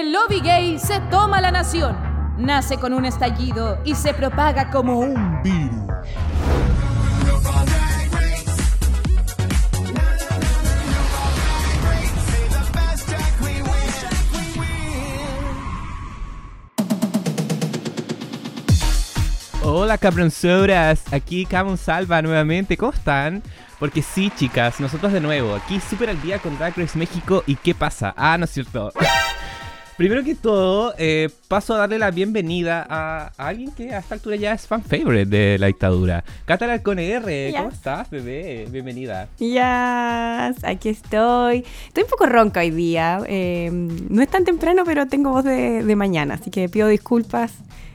el lobby gay se toma la nación. Nace con un estallido y se propaga como un virus. Hola cabronzoras, aquí Camon Salva nuevamente, ¿cómo están? Porque sí, chicas, nosotros de nuevo, aquí súper al día con Drag Race México y ¿qué pasa? Ah, no es cierto. Primero que todo, eh, paso a darle la bienvenida a, alguien que a esta altura ya es fan favorite de la dictadura. Catalan con R, ¿cómo estás, bebé? Bienvenida. Ya, aquí estoy. Estoy un poco ronca hoy día. Eh, no es tan temprano, pero tengo voz de, de mañana, así que pido disculpas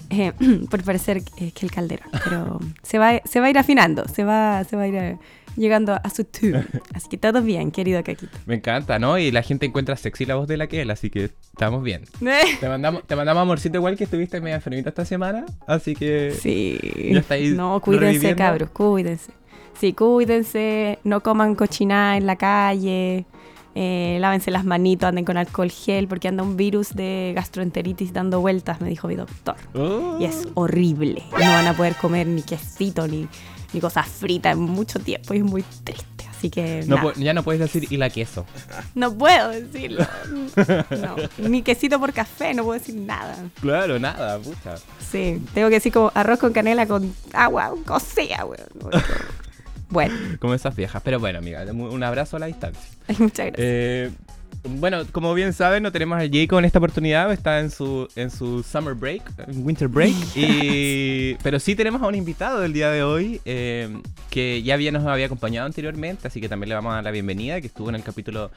eh, por parecer que el caldero. Pero se va, se va a ir afinando, se va, se va a ir llegando a su tour. Así que todo bien, querido Caquito. Me encanta, ¿no? Y la gente encuentra sexy la voz de la que él, así que estamos bien. te, mandamos, te mandamos amorcito igual que estuviste media enfermita esta semana, así que... Sí. Ya no, cuídense, cabros, cuídense. Sí, cuídense, no coman cochinada en la calle. Eh, lávense las manitos, anden con alcohol gel, porque anda un virus de gastroenteritis dando vueltas, me dijo mi doctor. Y es oh. horrible. No van a poder comer ni quesito ni, ni cosas fritas en mucho tiempo y es muy triste. Así que. ya no puedes decir y la queso. No puedo decirlo. ni quesito por café, no puedo decir nada. Claro, nada, pucha. Sí, tengo que decir como arroz con canela con agua cocida, weón. Bueno. Como esas viejas. Pero bueno, amiga, un abrazo a la distancia. Muchas gracias. Eh, bueno, como bien saben, no tenemos a Jacob en esta oportunidad, está en su, en su summer break, winter break, y, pero sí tenemos a un invitado del día de hoy eh, que ya había, nos había acompañado anteriormente, así que también le vamos a dar la bienvenida, que estuvo en el capítulo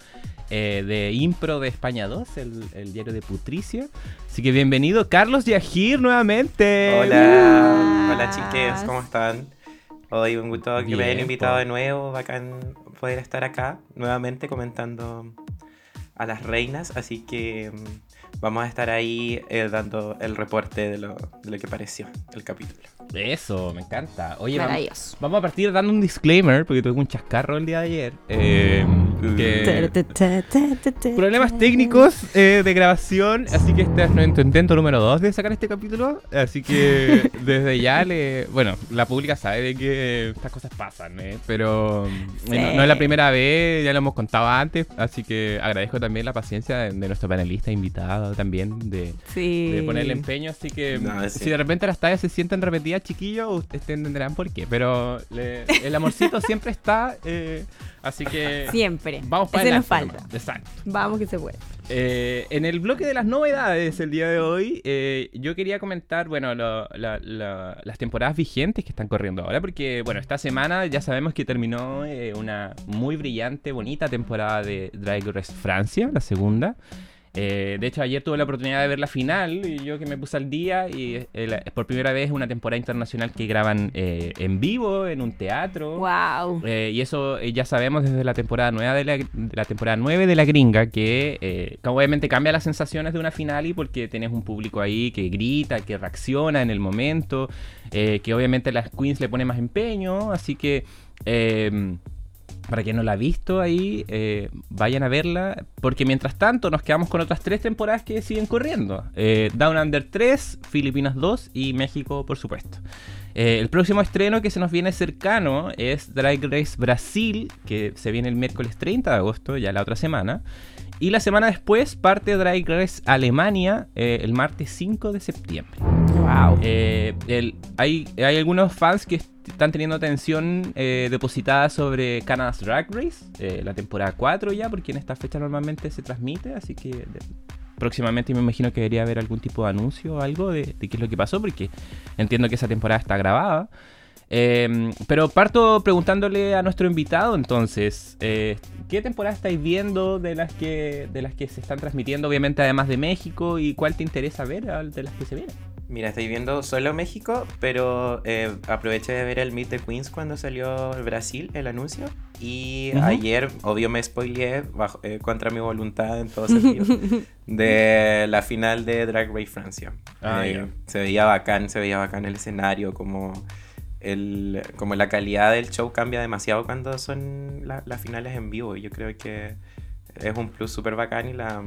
eh, de Impro de España 2, el, el, diario de Putricia. Así que bienvenido, Carlos Yajir, nuevamente. Hola, hola chiques, ¿cómo están? Hoy un gusto que me hayan invitado de nuevo, bacán poder estar acá nuevamente comentando a las reinas, así que mm, vamos a estar ahí eh, dando el reporte de lo, de lo que pareció el capítulo. Eso, me encanta. Oye, vamos, vamos, a partir dando un disclaimer, porque tuve un chascarro el día de ayer. Eh, problemas técnicos eh, de grabación, así que este es nuestro intento número 2 de sacar este capítulo. Así que desde ya le. Bueno, la pública sabe de que estas cosas pasan, ¿eh? pero no, es la primera vez, ya lo hemos contado antes, así que agradezco también la paciencia de, nuestro panelista invitado también de, de poner el empeño. Así que si de repente las tallas se sienten repetidas, chiquillos, ustedes entenderán por qué. Pero el amorcito siempre está. Eh, así que. Siempre. Vamos para Ese nos falta. Exacto. Vamos que se puede. Eh, en el bloque de las novedades el día de hoy, eh, yo quería comentar, bueno, las temporadas vigentes que están corriendo ahora, porque, bueno, esta semana ya sabemos que terminó una muy brillante, bonita temporada de Drag Race Francia, la segunda. Eh, de hecho, ayer tuve la oportunidad de ver la final y yo que me puse al día y eh, por primera vez una temporada internacional que graban eh, en vivo en un teatro. Wow. y eso ya sabemos desde la temporada nueva de la, temporada 9 de la gringa que, obviamente cambia las sensaciones de una final y porque tienes un público ahí que grita, que reacciona en el momento, que obviamente las queens le ponen más empeño, así que para quien no la ha visto ahí, eh, vayan a verla, porque mientras tanto nos quedamos con otras tres temporadas que siguen corriendo. Eh, Down Under 3, Filipinas 2 y México, por supuesto. Eh, el próximo estreno que se nos viene cercano es Drag Race Brasil, que se viene el miércoles 30 de agosto, ya la otra semana. Y la semana después parte Drag Race Alemania el martes 5 de septiembre. Wow. hay, hay algunos fans que están teniendo atención eh, depositada sobre Canada's Drag Race, eh, la temporada 4 ya, porque en esta fecha normalmente se transmite, así que próximamente me imagino que debería haber algún tipo de anuncio o algo de, qué es lo que pasó, porque entiendo que esa temporada está grabada. Em, pero parto preguntándole a nuestro invitado entonces, eh, ¿qué temporada estáis viendo de las, que, de las que se están transmitiendo, obviamente además de México, y cuál te interesa ver de las que se vienen? Mira, estoy viendo solo México, pero eh, aproveché de ver el Meet the Queens cuando salió Brasil, el anuncio. Y ayer, obvio, me spoileé eh, contra mi voluntad en todo sentido de la final de Drag Race Francia. Ah, eh, se veía bacán, se veía bacán el escenario, como, el, como la calidad del show cambia demasiado cuando son las finales en vivo. Yo creo que es un plus súper bacán y la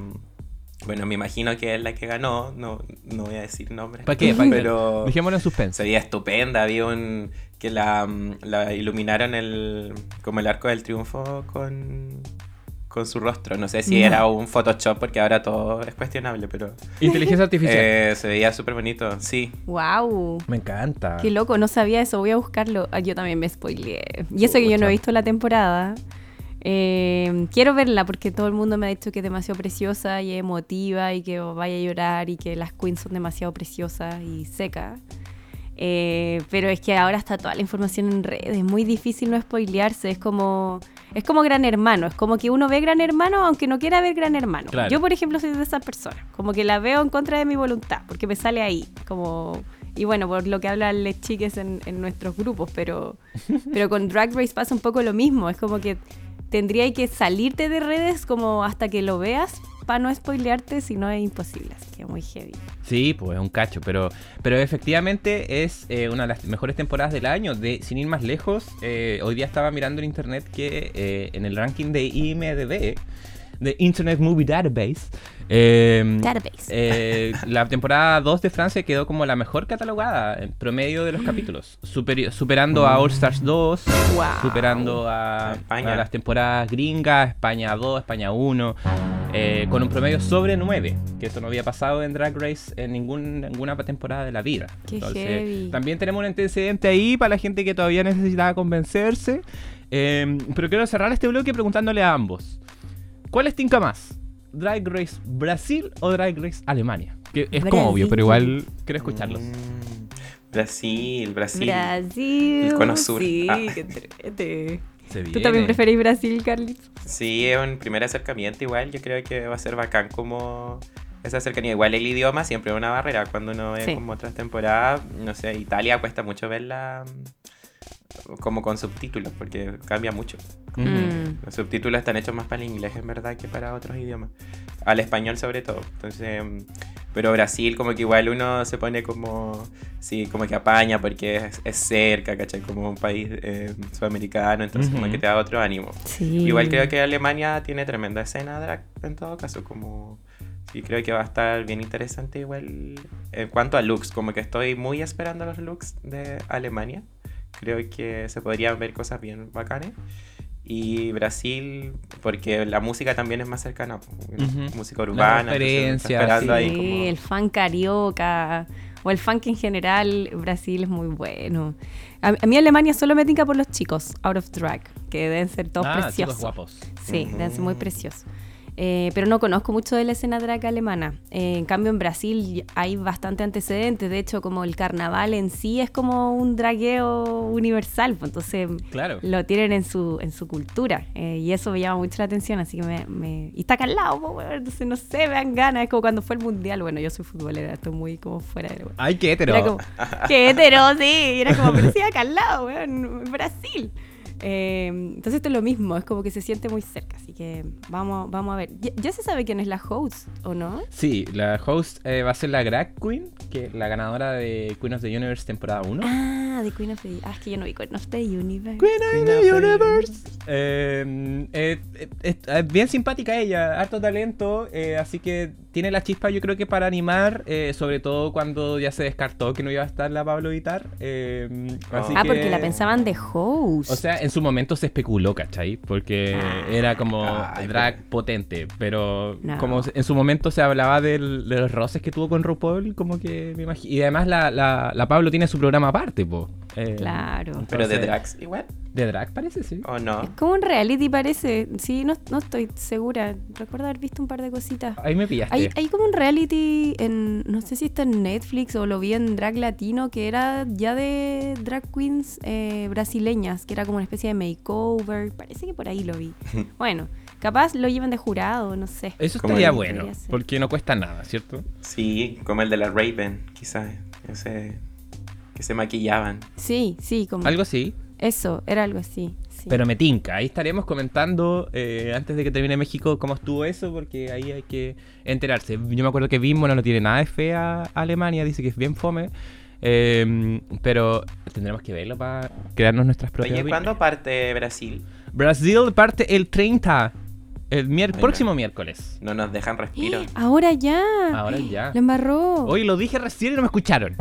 bueno, me imagino que es la que ganó, no, no voy a decir nombres. ¿Para qué? pero Dejémoslo en suspense. Se veía estupenda, había un... que la, la iluminaron el, como el arco del triunfo con, con su rostro. No sé si era un Photoshop porque ahora todo es cuestionable, pero... Inteligencia artificial. Eh, se veía súper bonito, sí. ¡Wow! Me encanta. Qué loco, no sabía eso, voy a buscarlo. Ah, yo también me spoileé. Y eso que yo no he visto la temporada. Eh, quiero verla porque todo el mundo me ha dicho que es demasiado preciosa y emotiva y que vaya a llorar y que las queens son demasiado preciosas y secas. Eh, pero es que ahora está toda la información en redes, es muy difícil no spoilearse, es como, es como Gran Hermano, es como que uno ve Gran Hermano aunque no quiera ver Gran Hermano. Yo, por ejemplo, soy de esa persona, como que la veo en contra de mi voluntad, porque me sale ahí, como... Y bueno, por lo que hablan las chiques en, en nuestros grupos, pero, pero con Drag Race pasa un poco lo mismo, es como que tendría que salirte de redes como hasta que lo veas para no spoilearte, si no es imposible, así que muy heavy. Sí, pues es un cacho, pero, pero efectivamente es eh, una de las mejores temporadas del año. De, sin ir más lejos, eh, hoy día estaba mirando en internet que eh, en el ranking de IMDB, de Internet Movie Database, Em, Database. Eh, la temporada 2 de Francia quedó como la mejor catalogada en promedio de los capítulos, superando a All Stars 2, superando a, las temporadas gringas, España 2, España 1, eh, con un promedio sobre 9, que eso no había pasado en Drag Race en ninguna temporada de la vida. también tenemos un antecedente ahí para la gente que todavía necesitaba convencerse. Em, pero quiero cerrar este bloque preguntándole a ambos. ¿Cuál es Tinka más? Drag Race Brasil o Drag Race Alemania? Que es como obvio, pero igual quiero escucharlos. Mm, Brasil, Brasil. Brasil. El cono sur. Sí, ah. ¿Tú también preferís Brasil, Carlitos? Sí, es un primer acercamiento igual. Yo creo que va a ser bacán como esa cercanía. Igual el idioma siempre es una barrera. Cuando uno ve como otras temporadas, no sé, Italia cuesta mucho verla como con subtítulos, porque cambia mucho. Mm. Los subtítulos están hechos más para el inglés, en verdad, que para otros idiomas. Al español, sobre todo. Entonces, pero Brasil, como que igual uno se pone como, sí, como que apaña porque es, cerca, ¿cachai? Como un país eh, sudamericano, entonces, como que te da otro ánimo. Igual creo que Alemania tiene tremenda escena drag, en todo caso, como. Sí, creo que va a estar bien interesante igual en cuanto a looks, como que estoy muy esperando los looks de Alemania creo que se podrían ver cosas bien bacanes. Y Brasil, porque la música también es más cercana, música urbana. sí, el fan carioca o el funk en general, Brasil es muy bueno. A, mí Alemania solo me tinca por los chicos, out of drag, que deben ser todos ah, preciosos. guapos. Sí, deben ser muy preciosos. Eh, pero no conozco mucho de la escena drag alemana. Eh, en cambio, en Brasil hay bastante antecedentes. De hecho, como el carnaval en sí es como un dragueo universal. Pues, entonces, lo tienen en su, en su cultura. Eh, y eso me llama mucho la atención. Así que me. Y está acá al lado, pues, entonces no sé, me dan ganas. Es como cuando fue el mundial. Bueno, yo soy futbolera, estoy muy como fuera de. ¡Ay, qué hetero! ¡Qué hetero, sí! Y era como, pero sí, acá al lado, en Brasil. Eh, entonces esto es lo mismo, es como que se siente muy cerca, así que vamos, vamos a ver. ¿Ya, se sabe quién es la host o no? Sí, la host eh, va a ser la Drag Queen, que la ganadora de Queen of the Universe temporada 1. Ah, de Queen of the Ah, es que yo no vi Queen of the Universe. Queen of the Universe. Eh, es bien simpática ella, harto talento, así que tiene la chispa yo creo que para animar, sobre todo cuando ya se descartó que no iba a estar la Pablo Vitar. ah, porque la pensaban de host. O sea, en su momento se especuló, ¿cachai? Porque ah. era como drag potente, pero como en su momento se hablaba de los roces que tuvo con RuPaul, como que me imagino. Y además la, la, Pablo tiene su programa aparte, po. Eh, claro. pero de drags igual. De drag parece, sí. ¿O no? Es como un reality parece. Sí, no, no estoy segura. Recuerdo haber visto un par de cositas. Ahí me pillaste. Hay, hay como un reality en, no sé si está en Netflix o lo vi en Drag Latino, que era ya de drag queens eh, brasileñas, que era como una especie de makeover. Parece que por ahí lo vi. bueno, capaz lo llevan de jurado, no sé. Eso estaría bueno, porque no cuesta nada, ¿cierto? Sí, como el de la Raven, quizás. Que se maquillaban. Sí, sí, como. Algo así. Eso, era algo así. Pero me tinca, ahí estaremos comentando eh, antes de que termine México cómo estuvo eso, porque ahí hay que enterarse. Yo me acuerdo que Bimbo no tiene nada de fea Alemania, dice que es bien fome. Em, pero tendremos que verlo para crearnos nuestras propias. Oye, ¿cuándo parte Brasil? Brasil parte el 30. El próximo miércoles. No nos dejan respiro. Ahora ya. Ahora ya. Lo embarró. Hoy lo dije recién y no me escucharon.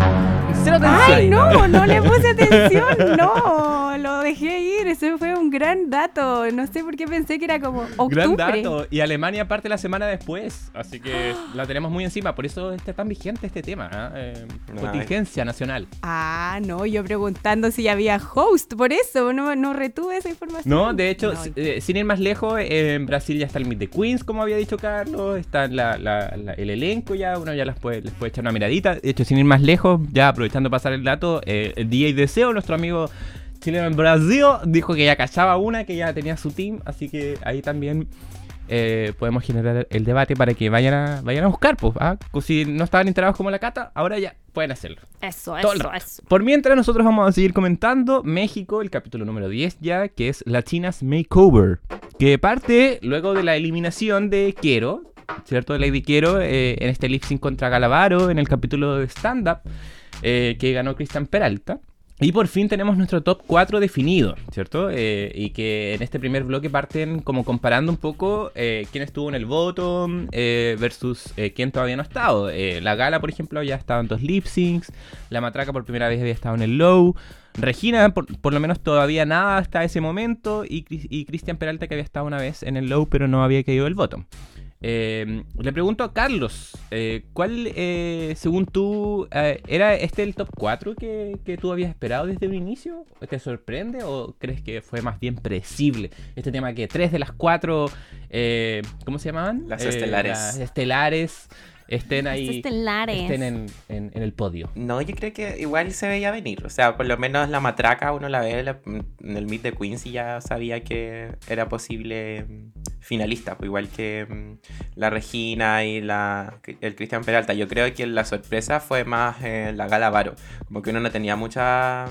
Ay, no, no le puse atención. No, lo dejé ir. Ese fue un gran dato. No sé por qué pensé que era como octubre. Gran dato. Y Alemania parte la semana después. Así que la tenemos muy encima. Por eso está tan vigente este tema. ¿ah? ¿eh? contingencia nacional. Ah, no. Yo preguntando si había host. Por eso no, no retuve esa información. No, de hecho, eh, sin ir más lejos, en Brasil ya está el Meet the Queens, como había dicho Carlos. Está el elenco ya. Uno ya les puede, les puede echar una miradita. De hecho, sin ir más lejos, ya aprovechando pasar el dato, eh, el DJ Deseo, nuestro amigo chileno en Brasil, dijo que ya cachaba una, que ya tenía su team. Así que ahí también eh, podemos generar el debate para que vayan a, vayan a buscar, pues, ¿ah? si no estaban enterados como la cata, ahora ya pueden hacerlo. Eso, eso, eso. Por mientras nosotros vamos a seguir comentando México, el capítulo número 10 ya, que es Latinas Makeover, que parte luego de la eliminación de Quiero, ¿cierto? De Lady Quiero eh, en este lip sync contra Galavaro en el capítulo de stand-up eh, que ganó Cristian Peralta. Y por fin tenemos nuestro top 4 definido, ¿cierto? Eh, y que en este primer bloque parten como comparando un poco eh, quién estuvo en el voto eh, versus quién todavía no ha estado. la Gala, por ejemplo, ya estado en dos lip syncs. La Matraca por primera vez había estado en el low. Regina, por, lo menos todavía nada hasta ese momento. Y, y Cristian Peralta que había estado una vez en el low pero no había caído el voto. Eh, le pregunto a Carlos, eh, ¿cuál, eh, según tú, era este el top 4 que, tú habías esperado desde un inicio? ¿Te sorprende o crees que fue más bien predecible? Este tema que tres de las cuatro, ¿cómo se llamaban? Las estelares. Las estelares estén ahí, estén en, en, el podio. No, yo creo que igual se veía venir. O sea, por lo menos la matraca uno la ve en el Meet de Queens y ya sabía que era posible mm, finalista, pues igual que mm, la Regina y la, el Cristian Peralta. Yo creo que la sorpresa fue más la Gala Varo. Como que uno no tenía mucha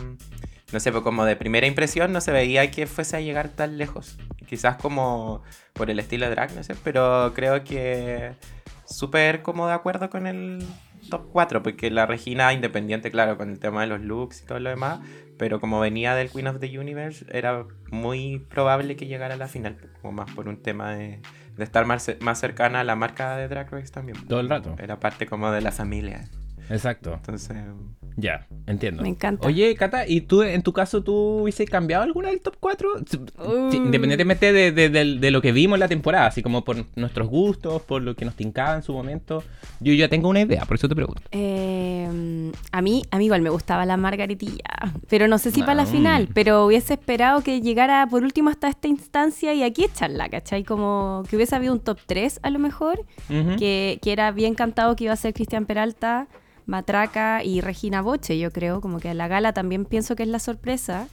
no sé, pues como de primera impresión no se veía que fuese a llegar tan lejos. Quizás como por el estilo de drag, no sé, pero creo que súper como de acuerdo con el top 4, porque la Regina, independiente, claro, con el tema de los looks y todo lo demás, pero como venía del Queen of the Universe, era muy probable que llegara a la final, como más por un tema de, de estar más, más cercana a la marca de Drag Race también. Todo el rato. Era parte como de la familia. Exacto. Entonces. Ya, entiendo. Me encanta. Oye, Cata, ¿y tú, en tu caso, tú hubiese cambiado alguna del top 4? Independientemente de, lo que vimos en la temporada, así como por nuestros gustos, por lo que nos tincaba en su momento. Yo ya tengo una idea, por eso te pregunto. Eh, a, mí, a mí igual me gustaba la margaritilla, pero no sé si para la final, pero hubiese esperado que llegara por último hasta esta instancia y aquí echarla, ¿cachai? Como que hubiese habido un top 3 a lo mejor, que, que era bien cantado que iba a ser Cristian Peralta. Matraca y Regina Boche, yo creo, como que a la gala también pienso que es la sorpresa.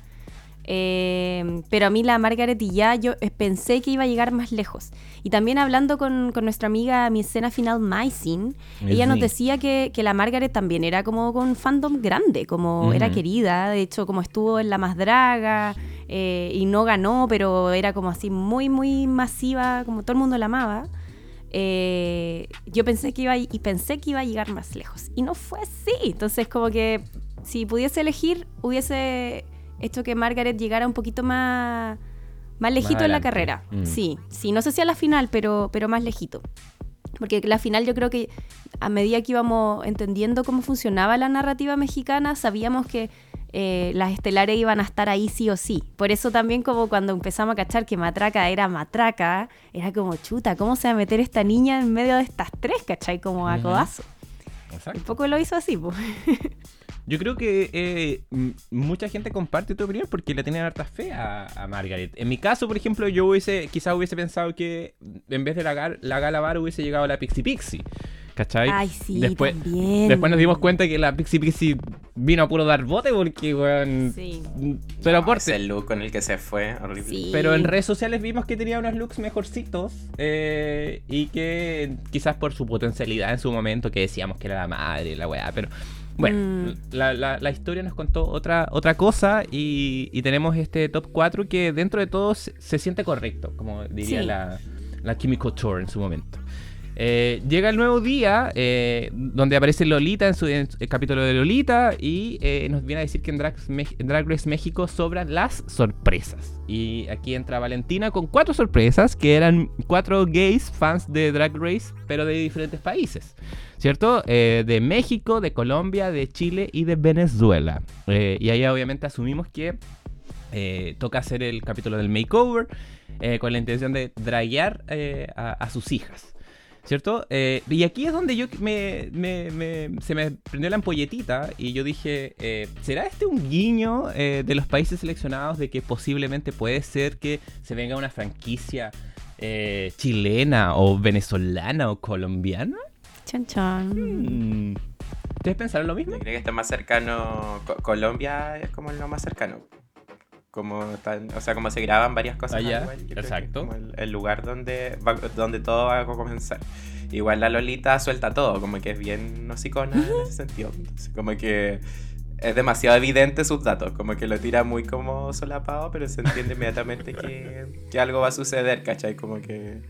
Eh, pero a mí la Margaret y ya yo pensé que iba a llegar más lejos. Y también hablando con, nuestra amiga, mi escena final, Mycin, ella nos decía que, la Margaret también era como con fandom grande, como era querida, de hecho como estuvo en La Más Draga eh, y no ganó, pero era como así muy, muy masiva, como todo el mundo la amaba. Eh, yo pensé que iba y pensé que iba a llegar más lejos y no fue así. Entonces como que si pudiese elegir hubiese hecho que Margaret llegara un poquito más más lejito en la carrera. Mm. Sí, sí, no sé si a la final, pero pero más lejito. Porque la final yo creo que a medida que íbamos entendiendo cómo funcionaba la narrativa mexicana, sabíamos que eh, las estelares iban a estar ahí sí o sí. Por eso también como cuando empezamos a cachar que Matraca era Matraca, era como chuta, ¿cómo se va a meter esta niña en medio de estas tres, cachai? Como a codazo. Un poco lo hizo así, pues. Yo creo que eh, mucha gente comparte tu opinión porque le tienen harta fe a, Margaret. En mi caso, por ejemplo, yo hubiese, quizás hubiese pensado que en vez de la, la Gala Bar hubiese llegado la Pixie Pixie. ¿Cachai? Ay, sí, después, también. después nos dimos cuenta que la Pixie Pixie vino a puro dar bote porque, weón. Sí. Pero aporte. el look con el que se fue, horrible. Pero en redes sociales vimos que tenía unos looks mejorcitos eh, y que quizás por su potencialidad en su momento, que decíamos que era la madre, la weá, pero. Bueno, mm. la, la, historia nos contó otra, otra cosa y, y, tenemos este top 4 que dentro de todo se, siente correcto, como diría la, la Chemical Tour en su momento. Eh, llega el nuevo día eh, donde aparece Lolita en su el capítulo de Lolita y eh, nos viene a decir que en Drag, Race México sobran las sorpresas. Y aquí entra Valentina con cuatro sorpresas que eran cuatro gays fans de Drag Race pero de diferentes países. ¿Cierto? de México, de Colombia, de Chile y de Venezuela. y ahí obviamente asumimos que toca hacer el capítulo del makeover con la intención de draguear a sus hijas. ¿Cierto? Eh, y aquí es donde yo me, se me prendió la ampolletita y yo dije, eh, ¿será este un guiño eh, de los países seleccionados de que posiblemente puede ser que se venga una franquicia chilena o venezolana o colombiana? Chan chan. Hmm. ¿Ustedes pensaron lo mismo? Creo que está más cercano, Colombia es como lo más cercano como o sea, como se graban varias cosas. Allá, exacto. el, lugar donde, donde todo va a comenzar. Igual la Lolita suelta todo, como que es bien nosicona en ese sentido. como que es demasiado evidente sus datos, como que lo tira muy como solapado, pero se entiende inmediatamente que, que algo va a suceder, ¿cachai? Como que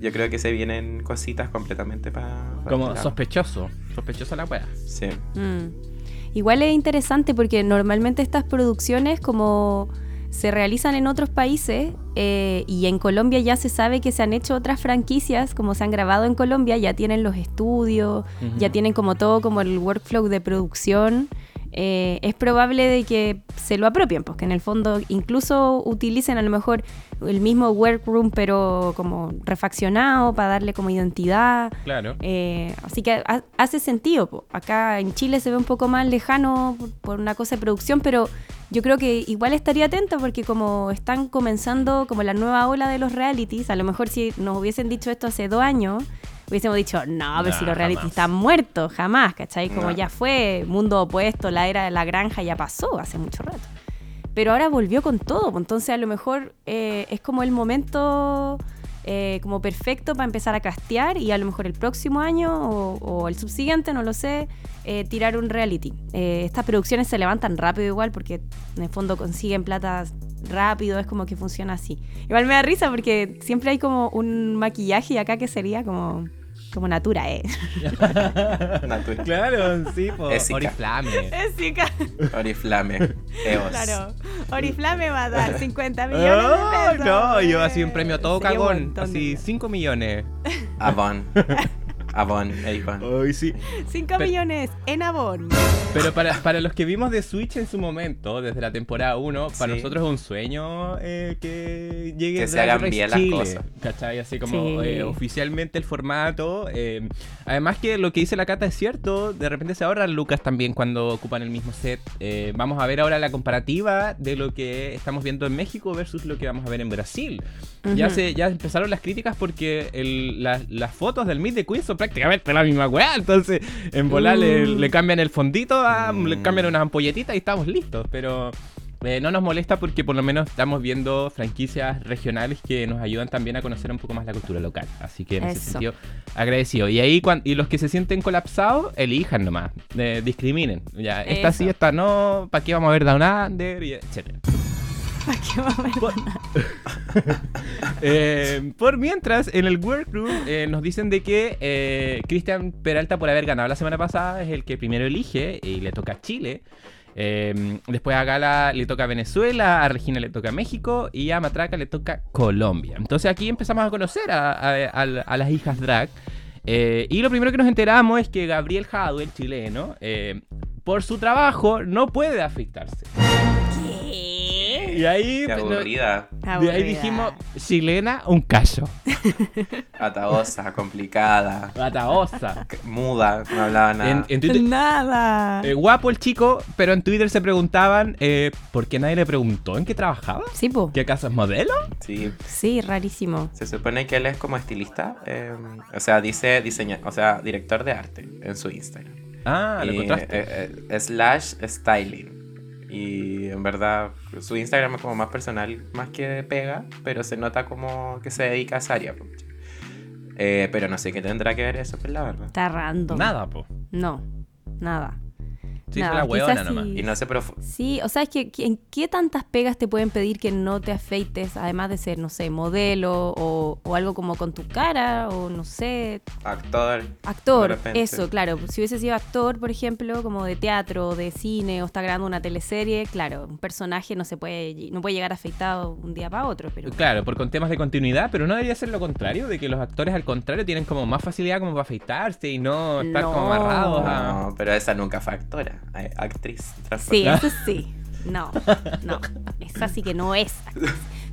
yo creo que se vienen cositas completamente para... como este sospechoso, sospechoso la wea. Sí. Mm. Igual es interesante porque normalmente estas producciones como se realizan en otros países eh, y en Colombia ya se sabe que se han hecho otras franquicias como se han grabado en Colombia, ya tienen los estudios, ya tienen como todo como el workflow de producción eh, es probable de que se lo apropien, porque en el fondo incluso utilicen a lo mejor el mismo workroom, pero como refaccionado para darle como identidad. Claro. Eh, así que hace sentido. Acá en Chile se ve un poco más lejano por, una cosa de producción, pero yo creo que igual estaría atento porque como están comenzando como la nueva ola de los realities, a lo mejor si nos hubiesen dicho esto hace dos años, hubiésemos dicho, no, pero si los reality están muertos, jamás, ¿cachai? Como ya fue, mundo opuesto, la era de la granja ya pasó hace mucho rato. Pero ahora volvió con todo, pues, entonces a lo mejor eh, es como el momento eh, como perfecto para empezar a castear y a lo mejor el próximo año o, el subsiguiente, no lo sé, eh, tirar un reality. estas producciones se levantan rápido igual porque en el fondo consiguen plata rápido, es como que funciona así. Igual me da risa porque siempre hay como un maquillaje y acá que sería como como Natura, ¿eh? natura. Claro, sí, po. Oriflame. Oriflame. Eos. Claro. Oriflame va a dar 50 millones de pesos. No, yo así un premio todo cagón. Así 5 millones. Avon. Avon, Avon. Ay, sí. 5 millones en Avon. Pero para, para, los que vimos de Switch en su momento, desde la temporada 1, para nosotros es un sueño eh, que llegue que se hagan bien las cosas. ¿Cachai? Así como eh, oficialmente el formato. Eh, además que lo que dice la Cata es cierto, de repente se ahorran lucas también cuando ocupan el mismo set. vamos a ver ahora la comparativa de lo que estamos viendo en México versus lo que vamos a ver en Brasil. ya, se, ya empezaron las críticas porque el, las fotos del Meet de Queen son prácticamente la misma weá. Entonces, en volar le, mm. cambian el fondito, le mm. cambian unas ampolletitas y estamos listos. Pero eh, no nos molesta porque por lo menos estamos viendo franquicias regionales que nos ayudan también a conocer un poco más la cultura local. Así que en ese sentido, agradecido. Y ahí, y los que se sienten colapsados, elijan nomás, eh, discriminen. Ya, esta sí, esta no, ¿para qué vamos a ver Down Under? Y etcétera. Por, eh, por mientras, en el workroom eh, nos dicen de que eh, Cristian Peralta, por haber ganado la semana pasada, es el que primero elige y le toca a Chile. después a Gala le toca Venezuela, a Regina le toca México y a Matraca le toca Colombia. Entonces aquí empezamos a conocer a, las hijas drag. y lo primero que nos enteramos es que Gabriel Jadu, el chileno, por su trabajo no puede afectarse. Y ahí, aburrida. De ahí dijimos, chilena, un caso. Ataosa, complicada. Ataosa. Muda, no hablaba nada. En, Twitter, nada. Eh, guapo el chico, pero en Twitter se preguntaban eh, por qué nadie le preguntó en qué trabajaba. Sí, po. ¿Qué acaso es modelo? Sí. Sí, rarísimo. Se supone que él es como estilista. Eh, o sea, dice diseña, o sea, director de arte en su Instagram. Ah, lo encontraste. slash styling. Y en verdad, su Instagram es como más personal, más que pega, pero se nota como que se dedica a esa área. Eh, pero no sé qué tendrá que ver eso, pues la verdad. Está random. Nada, po. No, nada. Sí, la huevona nomás. Y no se Sí, o sea, es que ¿en qué tantas pegas te pueden pedir que no te afeites, además de ser, no sé, modelo o, algo como con tu cara o no sé. Actor. Actor, eso, claro. Si hubiese sido actor, por ejemplo, como de teatro, de cine o está grabando una teleserie, claro, un personaje no se puede, no puede llegar afeitado un día para otro. Pero... Claro, por con temas de continuidad, pero no debería ser lo contrario, de que los actores al contrario tienen como más facilidad como para afeitarse y no estar como amarrados a. No, pero esa nunca fue actora actriz. Sí, eso sí. No, no. Esa sí que no es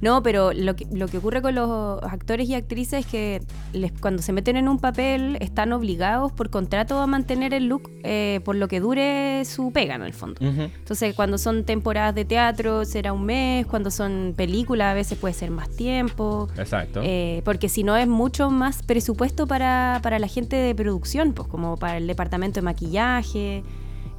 No, pero lo que, lo que ocurre con los actores y actrices es que les, cuando se meten en un papel están obligados por contrato a mantener el look eh, por lo que dure su pega, en el fondo. Entonces, cuando son temporadas de teatro será un mes, cuando son películas a veces puede ser más tiempo. Exacto. Eh, porque si no es mucho más presupuesto para, para la gente de producción, pues como para el departamento de maquillaje.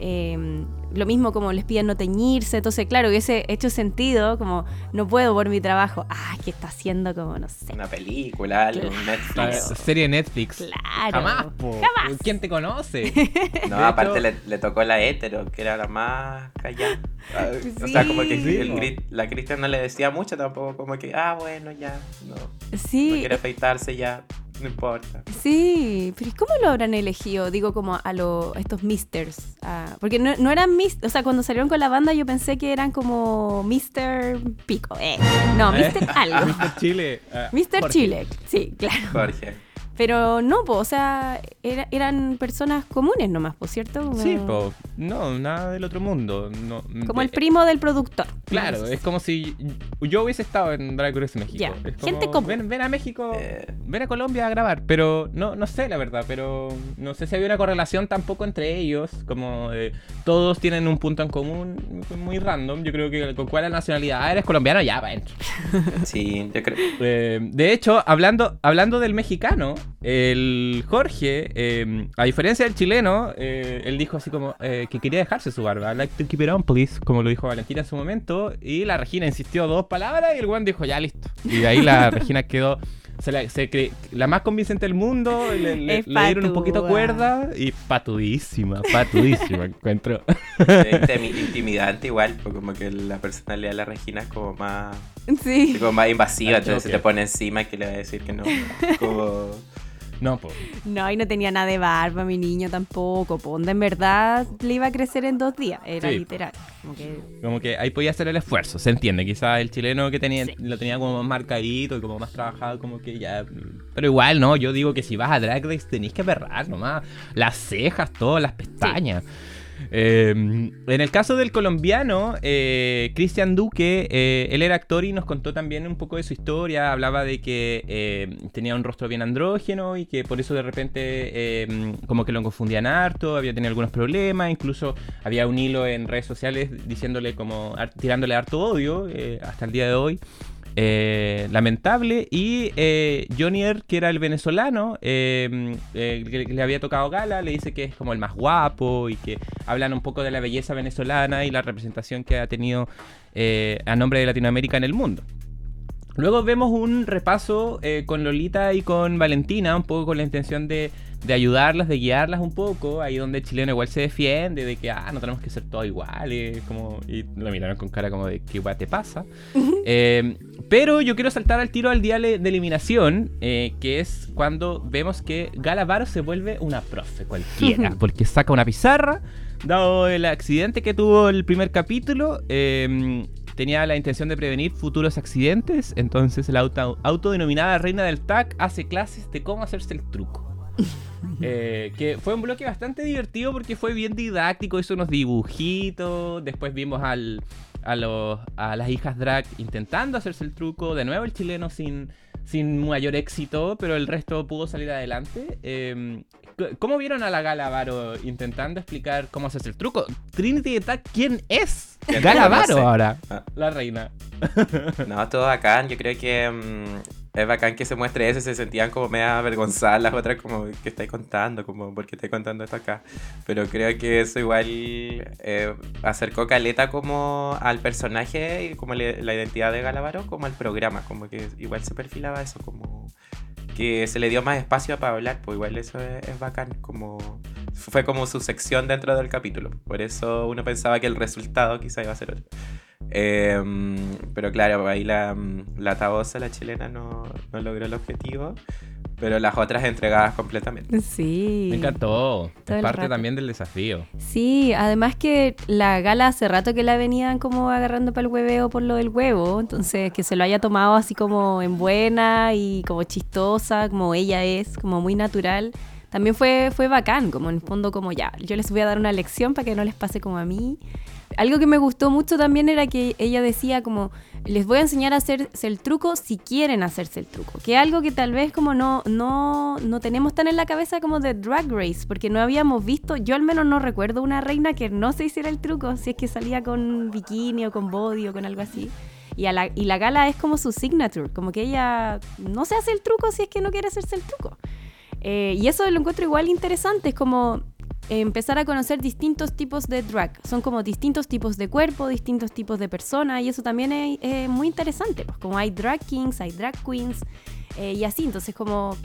Eh, lo mismo como les piden no teñirse, entonces claro, hubiese hecho sentido, como no puedo por mi trabajo, ah, que está haciendo como, no sé. Una película, algo, Netflix. serie Netflix. Claro. Jamás, ¿Quién te conoce? no, aparte le, tocó la hétero, que era la más callada. O sea, como que la Cristian no le decía mucho tampoco, como que, ah, bueno, ya, no. Sí. No quiere afeitarse ya. No importa. Sí, pero ¿cómo lo habrán elegido? Digo, como a, lo, estos misters. porque no, no eran misters. O sea, cuando salieron con la banda yo pensé que eran como Mister Pico. Eh. No, eh. Mister algo. Mister Chile. Uh, Mister Chile, sí, claro. Jorge. Pero no, pues, o sea, eran personas comunes nomás, por cierto. Sí, pues, no, nada del otro mundo. No, como el primo del productor. Claro, es como si yo hubiese estado en Drag Race México. Gente común. Ven, a México, eh. ven a Colombia a grabar, pero no, no sé la verdad, pero no sé si había una correlación tampoco entre ellos, como todos tienen un punto en común muy random. Yo creo que con cuál es la nacionalidad, ah, eres colombiano, ya va Sí, yo creo. Eh, de hecho, hablando, hablando del mexicano, el Jorge, em, a diferencia del chileno, eh, él dijo así como eh, que quería dejarse su barba. like to keep it on, please, como lo dijo Valentina en su momento. Y la Regina insistió dos palabras y el Juan dijo, ya listo. Y de ahí la Regina quedó la, más convincente del mundo, le, le, dieron un poquito cuerda y patudísima, patudísima encuentro. intimidante igual, porque como que la personalidad de la Regina es como más, sí. como más invasiva, entonces se te pone encima y que le va a decir que no. Como... No, pues. No, y no tenía nada de barba, mi niño tampoco. Ponda en verdad le iba a crecer en dos días. Era literal. Como que... ahí podía hacer el esfuerzo, se entiende. Quizás el chileno que tenía lo tenía como más marcadito y como más trabajado, como que ya. Pero igual, no. Yo digo que si vas a Drag Race tenéis que perrar nomás. Las cejas, todas las pestañas. Eh, en el caso del colombiano, eh, Cristian Duque, eh, él era actor y nos contó también un poco de su historia. Hablaba de que tenía un rostro bien andrógeno y que por eso de repente como que lo confundían harto, había tenido algunos problemas, incluso había un hilo en redes sociales diciéndole como tirándole harto odio hasta el día de hoy. Eh, lamentable. Y eh, que era el venezolano, em, eh, que, le había tocado gala, le dice que es como el más guapo y que hablan un poco de la belleza venezolana y la representación que ha tenido eh, a nombre de Latinoamérica en el mundo. Luego vemos un repaso con Lolita y con Valentina, un poco con la intención de de ayudarlas, de guiarlas un poco, ahí donde el chileno igual se defiende, de que, ah, no tenemos que ser todos iguales, como, y lo miraron con cara como de, ¿qué igual te pasa? Eh, pero yo quiero saltar al tiro al día de eliminación, eh, que es cuando vemos que Galavaro se vuelve una profe cualquiera, porque saca una pizarra, dado el accidente que tuvo el primer capítulo, em, tenía la intención de prevenir futuros accidentes, entonces la autodenominada reina del TAC hace clases de cómo hacerse el truco. Eh, que fue un bloque bastante divertido porque fue bien didáctico, hizo unos dibujitos, después vimos al, a, los, a las hijas drag intentando hacerse el truco, de nuevo el chileno sin, sin mayor éxito, pero el resto pudo salir adelante. Em, ¿Cómo vieron a la Gala Varo intentando explicar cómo hacerse el truco? Trinity Attack, ¿quién es? Gala Varo ahora, ah. la reina. no, todo acá, yo creo que... Mm, es bacán que se muestre eso, se sentían como medio avergonzadas las otras, como que estáis contando, como porque estoy contando esto acá. Pero creo que eso igual eh, acercó Caleta como al personaje y como la identidad de Galavaro, como al programa, como que igual se perfilaba eso, como que se le dio más espacio para hablar, pues igual eso es, bacán, como fue como su sección dentro del capítulo. Por eso uno pensaba que el resultado quizá iba a ser otro. Em, pero claro, ahí la, la tabosa, la chilena, no, no logró el objetivo. Pero las otras entregadas completamente. Sí. Me encantó. es parte también del desafío. Sí, además que la gala hace rato que la venían como agarrando para el hueveo por lo del huevo. Entonces, que se lo haya tomado así como en buena y como chistosa, como ella es, como muy natural. También fue, fue bacán, como en el fondo como ya, yo les voy a dar una lección para que no les pase como a mí. Algo que me gustó mucho también era que ella decía como, les voy a enseñar a hacerse el truco si quieren hacerse el truco. Que algo que tal vez como no, no, no tenemos tan en la cabeza como de Drag Race, porque no habíamos visto, yo al menos no recuerdo una reina que no se hiciera el truco, si es que salía con bikini o con body o con algo así. Y, la, y la gala es como su signature, como que ella no se hace el truco si es que no quiere hacerse el truco. Eh, y eso lo encuentro igual interesante, es como empezar a conocer distintos tipos de drag. Son como distintos tipos de cuerpo, distintos tipos de personas y eso también es, muy interesante. Pues como hay drag kings, hay drag queens eh, y así. Entonces como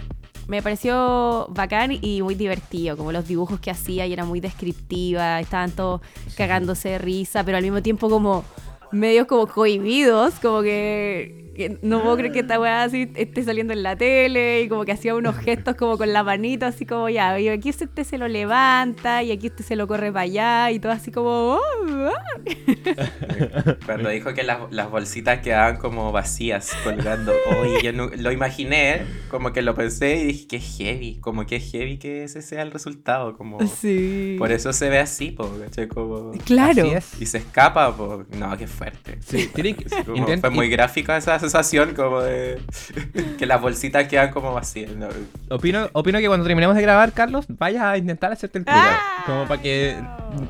me pareció bacán y muy divertido, como los dibujos que hacía y era muy descriptiva, estaban todos cagándose de risa, pero al mismo tiempo como medios como cohibidos, como que no puedo creer que esta weá así esté saliendo en la tele y como que hacía unos gestos como con la manito, así como ya, y aquí usted se lo levanta y aquí usted se lo corre para allá y todo así como... Oh, ah". Cuando dijo que las, las, bolsitas quedaban como vacías colgando, oye, yo no, lo imaginé, como que lo pensé y dije que heavy, como que heavy que ese sea el resultado, como... Sí. Por eso se ve así, po, Como... Claro. Y se escapa, po. no, qué fuerte. Sí, tiene que... fue muy gráfica esa sensación como de que las bolsitas quedan como vacías. Opino, opino que cuando terminemos de grabar, Carlos, vayas a intentar hacerte el truco. ¡Ah! Como para que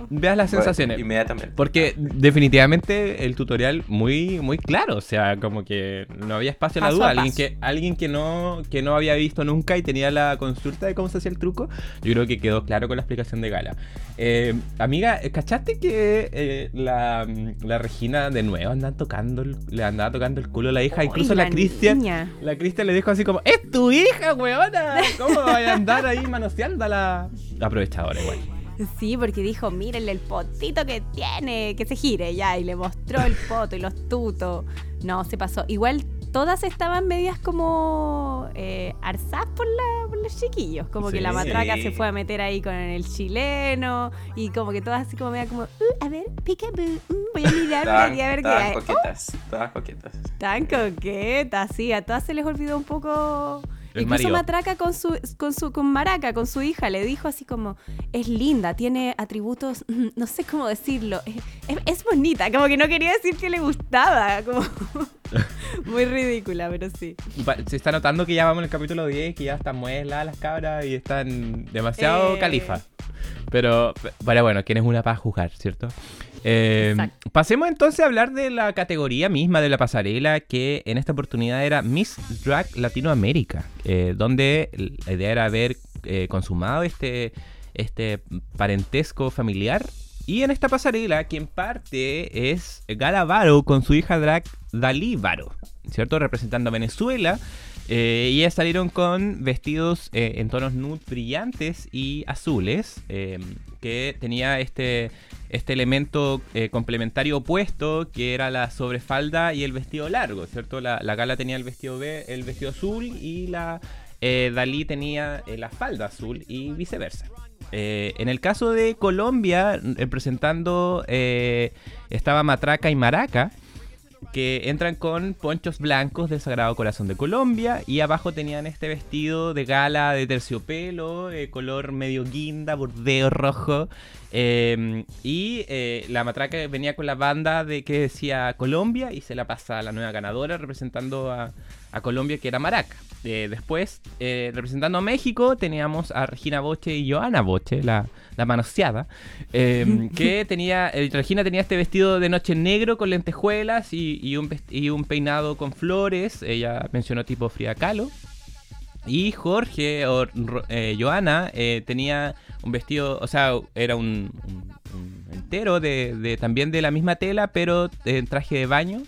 veas las sensaciones. inmediatamente. Porque definitivamente el tutorial muy, muy claro. O sea, como que no había espacio a la duda. alguien, que, alguien que no, que no había visto nunca y tenía la consulta de cómo se hacía el truco, yo creo que quedó claro con la explicación de Gala. Eh, amiga, ¿cachaste que eh, la, la, Regina de nuevo anda tocando, le andaba tocando el culo a la hija? Incluso la, Cristian. La Cristian le dijo así como: ¡Es tu hija, weona! ¿Cómo va a andar ahí manoseando a la aprovechadora igual? Sí, porque dijo, mírenle el potito que tiene, que se gire ya, y le mostró el poto y los tutos. No, se pasó. Igual todas estaban medias como eh, arzadas por, la, por los chiquillos. Como que la matraca se fue a meter ahí con el chileno y como que todas así como media como, uh, a ver, peekaboo, uh, voy a mirar y a ver qué hay. Coquetas, Todas coquetas. Tan coquetas, sí, a todas se les olvidó un poco Incluso Matraca con su, con su, con Maraca, con su hija, le dijo así como, es linda, tiene atributos, no sé cómo decirlo, es, bonita, como que no quería decir que le gustaba, como muy ridícula, pero sí. Se está notando que ya vamos en el capítulo 10, que ya están muy las cabras y están demasiado eh... califa. Pero, pero bueno, ¿quién es una para juzgar, cierto? Eh, pasemos entonces a hablar de la categoría misma de la pasarela, que en esta oportunidad era Miss Drag Latinoamérica, eh, donde la idea era haber eh, consumado este, este parentesco familiar. Y en esta pasarela, quien parte es Gala Varo con su hija drag Dalí Varo, ¿cierto? Representando a Venezuela. y ellas salieron con vestidos en tonos nude brillantes y azules, que tenía este este elemento eh, complementario opuesto que era la sobrefalda y el vestido largo, ¿cierto? La, gala tenía el vestido, el vestido azul y la eh, Dalí tenía eh, la falda azul y viceversa. en el caso de Colombia, representando estaba Matraca y Maraca, que entran con ponchos blancos del Sagrado Corazón de Colombia y abajo tenían este vestido de gala de terciopelo, color medio guinda, bordeo rojo Em, y eh, la matraca venía con la banda de que decía Colombia y se la pasa a la nueva ganadora representando a, Colombia que era Maraca. Eh, después, eh, representando a México, teníamos a Regina Boche y Joana Boche, la, la manoseada, em, que tenía, Regina tenía este vestido de noche negro con lentejuelas y, un, y un peinado con flores, ella mencionó tipo Frida Kahlo. Y Jorge o Joana tenía un vestido, o sea, era un, entero de, también de la misma tela, pero en traje de baño,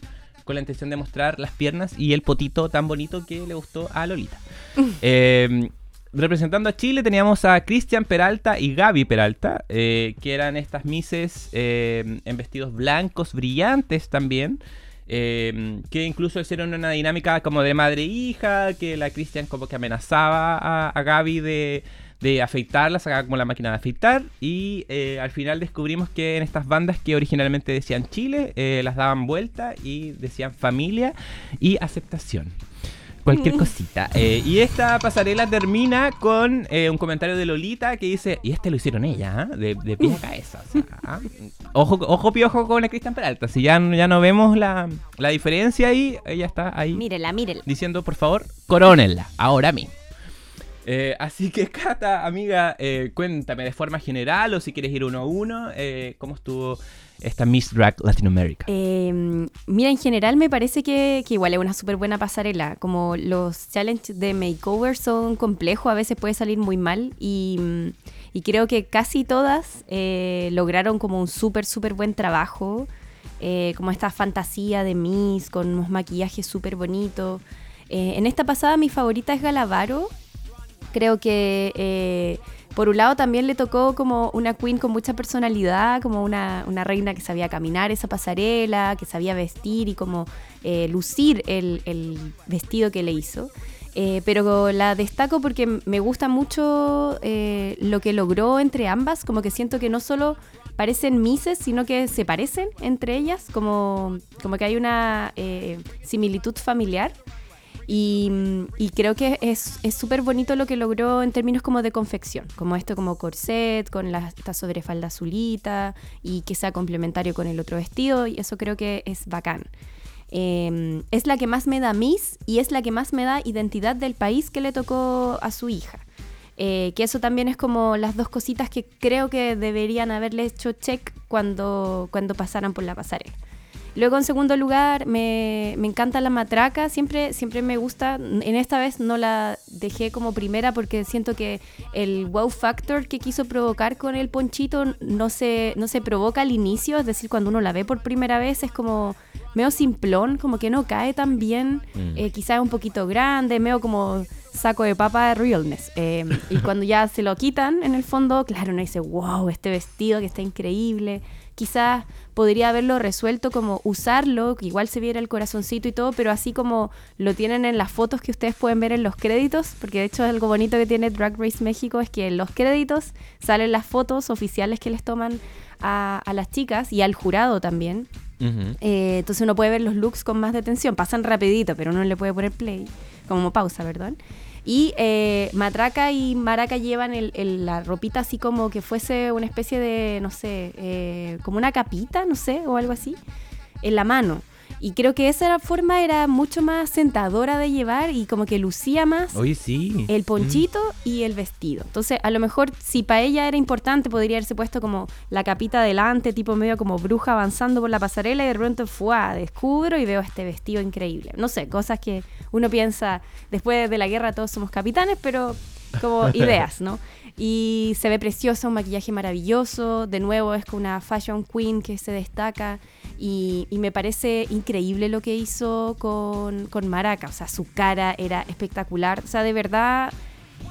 con la intención de mostrar las piernas y el potito tan bonito que le gustó a Lolita. Em, representando a Chile teníamos a Cristian Peralta y Gaby Peralta, eh, que eran estas mises eh, en vestidos blancos brillantes también. que incluso hicieron una dinámica como de madre-hija, e que la Cristian como que amenazaba a, a Gaby de, de afeitarla, sacaba como la máquina de afeitar y eh, al final descubrimos que en estas bandas que originalmente decían Chile, eh, las daban vuelta y decían familia y aceptación. Cualquier mm. cosita. Eh, y esta pasarela termina con un comentario de Lolita que dice, y este lo hicieron ella, de, de pie a cabeza. ¿ah? ojo, ojo piojo con la Cristian Peralta. Si ya, ya no vemos la, la diferencia ahí, ella está ahí. Mírela, mírela. Diciendo, por favor, corónenla, ahora mismo. Eh, así que, Cata, amiga, eh, cuéntame de forma general o si quieres ir uno a uno, eh, ¿cómo estuvo esta Miss Drag Latinoamérica? Em, mira, en general me parece que, igual es una súper buena pasarela. Como los challenges de makeover son complejos, a veces puede salir muy mal y, y creo que casi todas lograron como un súper, súper buen trabajo. como esta fantasía de Miss con unos maquillajes súper bonitos. en esta pasada mi favorita es Galavaro, Creo que eh, por un lado también le tocó como una queen con mucha personalidad, como una, reina que sabía caminar esa pasarela, que sabía vestir y como eh, lucir el, vestido que le hizo. Eh, pero la destaco porque me gusta mucho lo que logró entre ambas, como que siento que no solo parecen mises, sino que se parecen entre ellas, como, como que hay una similitud familiar. Y, creo que es súper bonito lo que logró en términos como de confección, como esto como corset, con la, esta sobrefalda azulita y que sea complementario con el otro vestido, y eso creo que es bacán. Em, es la que más me da Miss y es la que más me da identidad del país que le tocó a su hija. Eh, que eso también es como las dos cositas que creo que deberían haberle hecho check cuando, cuando pasaran por la pasarela. Luego, en segundo lugar, me, encanta la matraca. Siempre, siempre me gusta. En esta vez no la dejé como primera porque siento que el wow factor que quiso provocar con el ponchito no se, no se provoca al inicio. Es decir, cuando uno la ve por primera vez es como medio simplón, como que no cae tan bien. Mm. Eh, quizás un poquito grande, medio como saco de papa de realness. Eh, y cuando ya se lo quitan, en el fondo, claro, uno dice, wow, este vestido que está increíble quizás podría haberlo resuelto como usarlo, que igual se viera el corazoncito y todo, pero así como lo tienen en las fotos que ustedes pueden ver en los créditos, porque de hecho algo bonito que tiene Drag Race México es que en los créditos salen las fotos oficiales que les toman a, las chicas y al jurado también. Eh, entonces uno puede ver los looks con más detención, pasan rapidito, pero uno le puede poner play, como pausa, perdón. Y eh, Matraca y Maraca llevan la ropita así como que fuese una especie de, no sé, eh, como una capita, no sé, o algo así, en la mano. Y creo que esa forma era mucho más sentadora de llevar y como que lucía más sí. el ponchito y el vestido. Entonces, a lo mejor si para ella era importante, podría haberse puesto como la capita delante, tipo medio como bruja avanzando por la pasarela y de repente fue, descubro y veo este vestido increíble. No sé, cosas que uno piensa, después de la guerra todos somos capitanes, pero como ideas, ¿no? Y se ve preciosa, un maquillaje maravilloso. De nuevo es con una fashion queen que se destaca. Y, me parece increíble lo que hizo con, con, Maraca. O sea, su cara era espectacular. O sea, de verdad,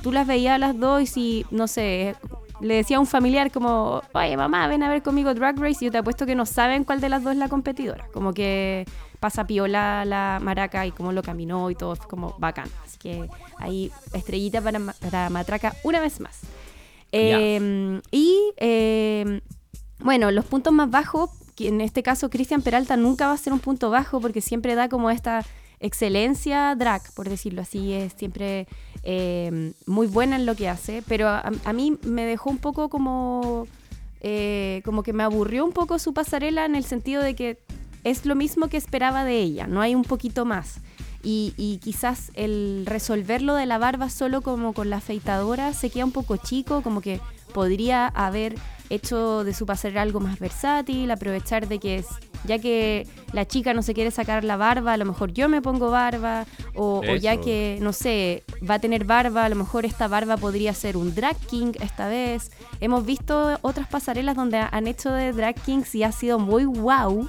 tú las veías a las dos y si, no sé, le decía a un familiar como, oye mamá, ven a ver conmigo Drag Race. Y yo te apuesto que no saben cuál de las dos es la competidora. Como que pasa piola la Maraca y cómo lo caminó y todo, fue como bacán. Así que ahí estrellita para, para Matraca una vez más. Em, y em, bueno, los puntos más bajos, que en este caso Cristian Peralta nunca va a ser un punto bajo porque siempre da como esta excelencia drag, por decirlo así, es siempre em, muy buena en lo que hace, pero a, mí me dejó un poco como, eh, como que me aburrió un poco su pasarela en el sentido de que es lo mismo que esperaba de ella, no hay un poquito más. Y, quizás el resolverlo de la barba solo como con la afeitadora se queda un poco chico, como que podría haber hecho de su pasarela algo más versátil, aprovechar de que es, ya que la chica no se quiere sacar la barba, a lo mejor yo me pongo barba, o, ya que, no sé, va a tener barba, a lo mejor esta barba podría ser un drag king esta vez. Hemos visto otras pasarelas donde han hecho de drag kings y ha sido muy wow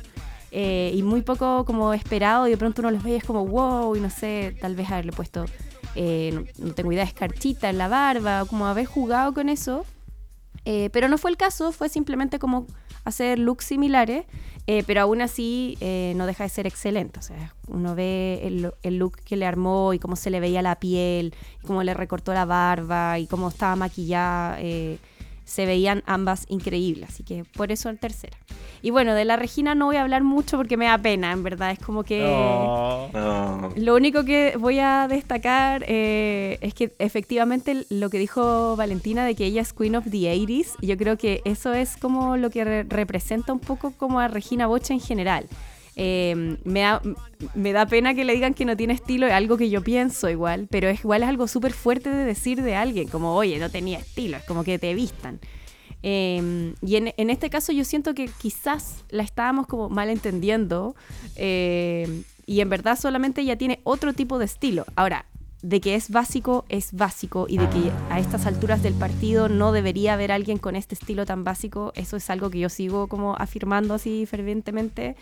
eh, y muy poco como esperado y de pronto uno los ve y es como wow y no sé, tal vez haberle puesto, eh, no, tengo idea, escarchita en la barba, como haber jugado con eso. Eh, pero no fue el caso, fue simplemente como hacer looks similares, pero aún así no deja de ser excelente. O sea, uno ve el, el, look que le armó y cómo se le veía la piel, y cómo le recortó la barba y cómo estaba maquillada se veían ambas increíbles, así que por eso el tercera. Y bueno, de la Regina no voy a hablar mucho porque me da pena, en verdad, es como que... Lo único que voy a destacar eh, es que efectivamente lo que dijo Valentina de que ella es Queen of the 80s, yo creo que eso es como lo que representa un poco como a Regina Bocha en general. Em, me, da, me da pena que le digan que no tiene estilo, es algo que yo pienso igual, pero es igual es algo súper fuerte de decir de alguien, como, oye, no tenía estilo, es como que te vistan. Em, y en, en, este caso yo siento que quizás la estábamos como mal entendiendo em, y en verdad solamente ella tiene otro tipo de estilo. Ahora, de que es básico, es básico y de que a estas alturas del partido no debería haber alguien con este estilo tan básico, eso es algo que yo sigo como afirmando así fervientemente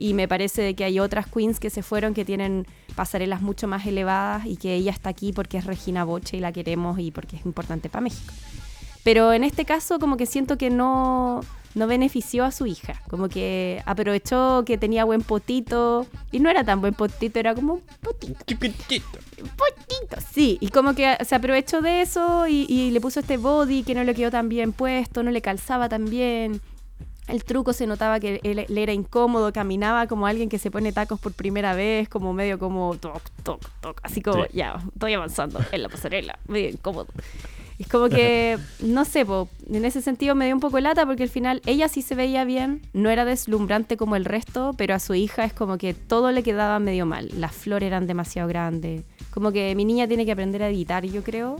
y me parece que hay otras queens que se fueron que tienen pasarelas mucho más elevadas y que ella está aquí porque es Regina Boche y la queremos y porque es importante para México. Pero en este caso como que siento que no, no benefició a su hija, como que aprovechó que tenía buen potito y no era tan buen potito, era como un potito. Chiquitito. Potito, sí, y como que se aprovechó de eso y, y, le puso este body que no le quedó tan bien puesto, no le calzaba tan bien el truco se notaba que él, le era incómodo, caminaba como alguien que se pone tacos por primera vez, como medio como toc, toc, toc, así como ya, estoy avanzando en la pasarela, medio incómodo. Es como que, no sé, en ese sentido me dio un poco lata porque al final ella sí se veía bien, no era deslumbrante como el resto, pero a su hija es como que todo le quedaba medio mal. Las flores eran demasiado grandes. Como que mi niña tiene que aprender a editar, yo creo.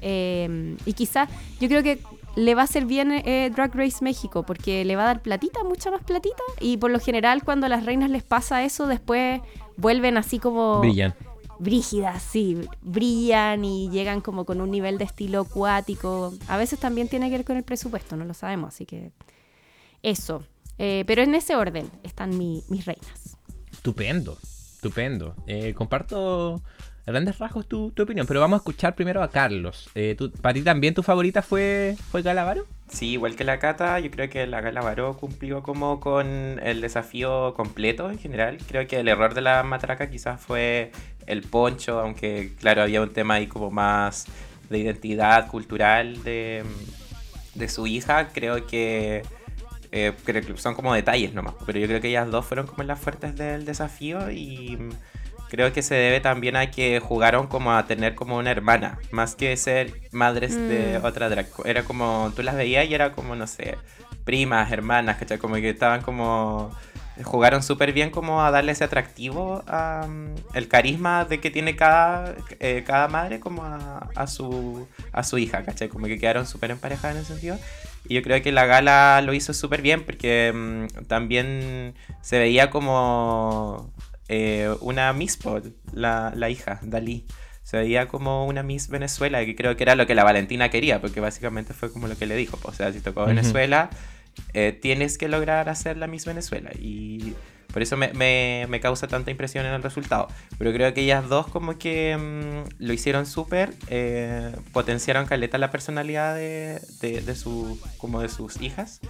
Eh, y quizás, yo creo que le va a hacer bien eh, Drag Race México porque le va a dar platita, mucha más platita. Y por lo general, cuando a las reinas les pasa eso, después vuelven así como. Brillan. Brígidas, sí, brillan y llegan como con un nivel de estilo acuático. A veces también tiene que ver con el presupuesto, no lo sabemos, así que eso. Eh, pero en ese orden están mis reinas. Estupendo, estupendo. Eh, comparto grandes rasgos tu, tu, opinión, pero vamos a escuchar primero a Carlos. Eh, ¿Para ti también tu favorita fue, fue Galavaro? Sí, igual que la Cata, yo creo que la Galavaro cumplió como con el desafío completo en general. Creo que el error de la matraca quizás fue el poncho, aunque claro, había un tema ahí como más de identidad cultural de, de su hija. Creo que... Eh, son como detalles nomás, pero yo creo que ellas dos fueron como las fuertes del desafío y creo que se debe también a que jugaron como a tener como una hermana, más que ser madres de mm. otra drag. Era como, tú las veías y era como, no sé, primas, hermanas, ¿cachai? Como que estaban como... Jugaron súper bien como a darle ese atractivo, a, el carisma de que tiene cada, eh, cada madre como a, a, su, a su hija, ¿cachai? Como que quedaron súper emparejadas en ese sentido. Y yo creo que la gala lo hizo súper bien porque mm, también se veía como eh, una Miss Pod, la, la hija, Dalí. Se veía como una Miss Venezuela, que creo que era lo que la Valentina quería, porque básicamente fue como lo que le dijo. O sea, si tocó Venezuela, eh, tienes que lograr hacer la Miss Venezuela. Y por eso me, me, causa tanta impresión en el resultado. Pero creo que ellas dos como que mm, lo hicieron súper, eh, potenciaron caleta la personalidad de, de, de, su, como de sus hijas.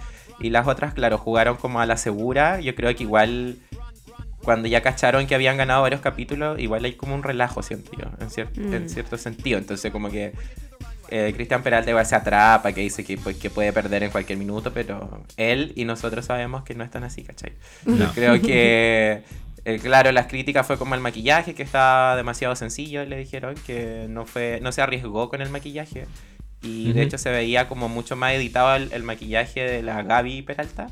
Y las otras, claro, jugaron como a la segura. Yo creo que igual cuando ya cacharon que habían ganado varios capítulos, igual hay como un relajo, siento yo, en, en mm. cierto sentido. Entonces, como que eh, Cristian Peralta igual se atrapa, que dice que, pues, que puede perder en cualquier minuto, pero él y nosotros sabemos que no están así, ¿cachai? Yo creo que, eh, claro, las críticas fue como el maquillaje, que estaba demasiado sencillo, le dijeron, que no, fue, no se arriesgó con el maquillaje. Y de hecho se veía como mucho más editado el maquillaje de la Gaby Peralta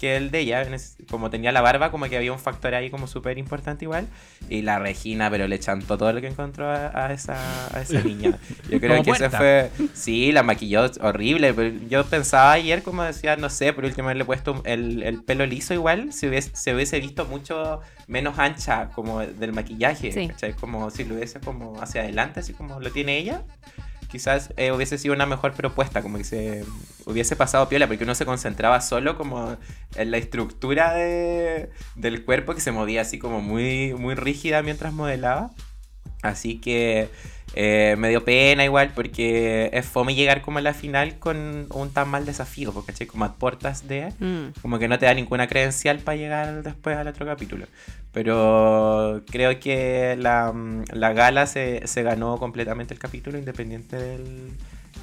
que el de ella, como tenía la barba, como que había un factor ahí como súper importante igual. Y la Regina, pero le chantó todo lo que encontró a, esa, a esa niña. Yo creo que ese fue... Sí, la maquilló horrible. Pero yo pensaba ayer, como decía, no sé, por último le he puesto el, el, pelo liso igual, se hubiese, se hubiese visto mucho menos ancha como del maquillaje. Sí. Como si lo hubiese como hacia adelante, así como lo tiene ella. Quizás eh, hubiese sido una mejor propuesta, como que se hubiese pasado piola, porque uno se concentraba solo como en la estructura de, del cuerpo que se movía así como muy, muy rígida mientras modelaba. Así que eh, me dio pena igual porque es fome llegar como a la final con un tan mal desafío, porque como a puertas de, mm. como que no te da ninguna credencial para llegar después al otro capítulo. Pero creo que la, la gala se, se, ganó completamente el capítulo independiente del,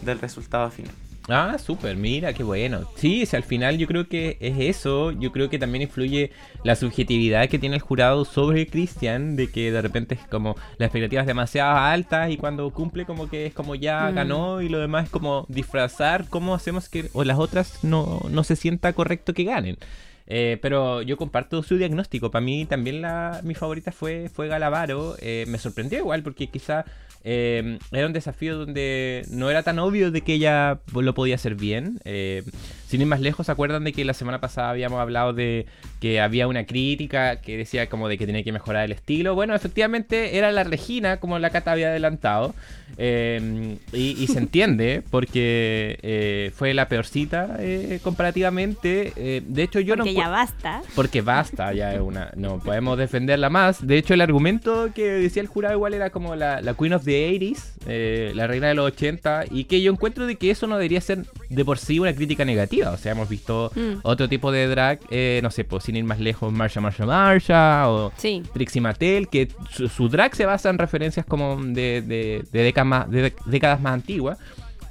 del resultado final. Ah, súper, mira, qué bueno. Sí, al final yo creo que es eso. Yo creo que también influye la subjetividad que tiene el jurado sobre Christian, de que de repente es como la expectativa es demasiado alta y cuando cumple como que es como ya mm. ganó y lo demás es como disfrazar cómo hacemos que o las otras no, no se sienta correcto que ganen. Eh, pero yo comparto su diagnóstico. Para mí también la, mi favorita fue, fue Galavaro. Eh, me sorprendió igual porque quizá eh, era un desafío donde no era tan obvio de que ella lo podía hacer bien. Sin ir más lejos, ¿se acuerdan de que la semana pasada habíamos hablado de que había una crítica que decía como de que tenía que mejorar el estilo? Bueno, efectivamente era la Regina, como la Cata había adelantado. Y, se entiende porque fue la peorcita comparativamente. de hecho, yo no. Ya basta. Porque basta, ya es una. No podemos defenderla más. De hecho, el argumento que decía el jurado igual era como la, Queen of the 80s, la reina de los 80, y que yo encuentro de que eso no debería ser de por sí una crítica negativa. O sea, hemos visto mm. otro tipo de drag, no sé, pues sin ir más lejos, Marsha, Marsha, Marsha, o Trixie Mattel, que su, drag se basa en referencias como de, de, de décadas más, de décadas más antiguas,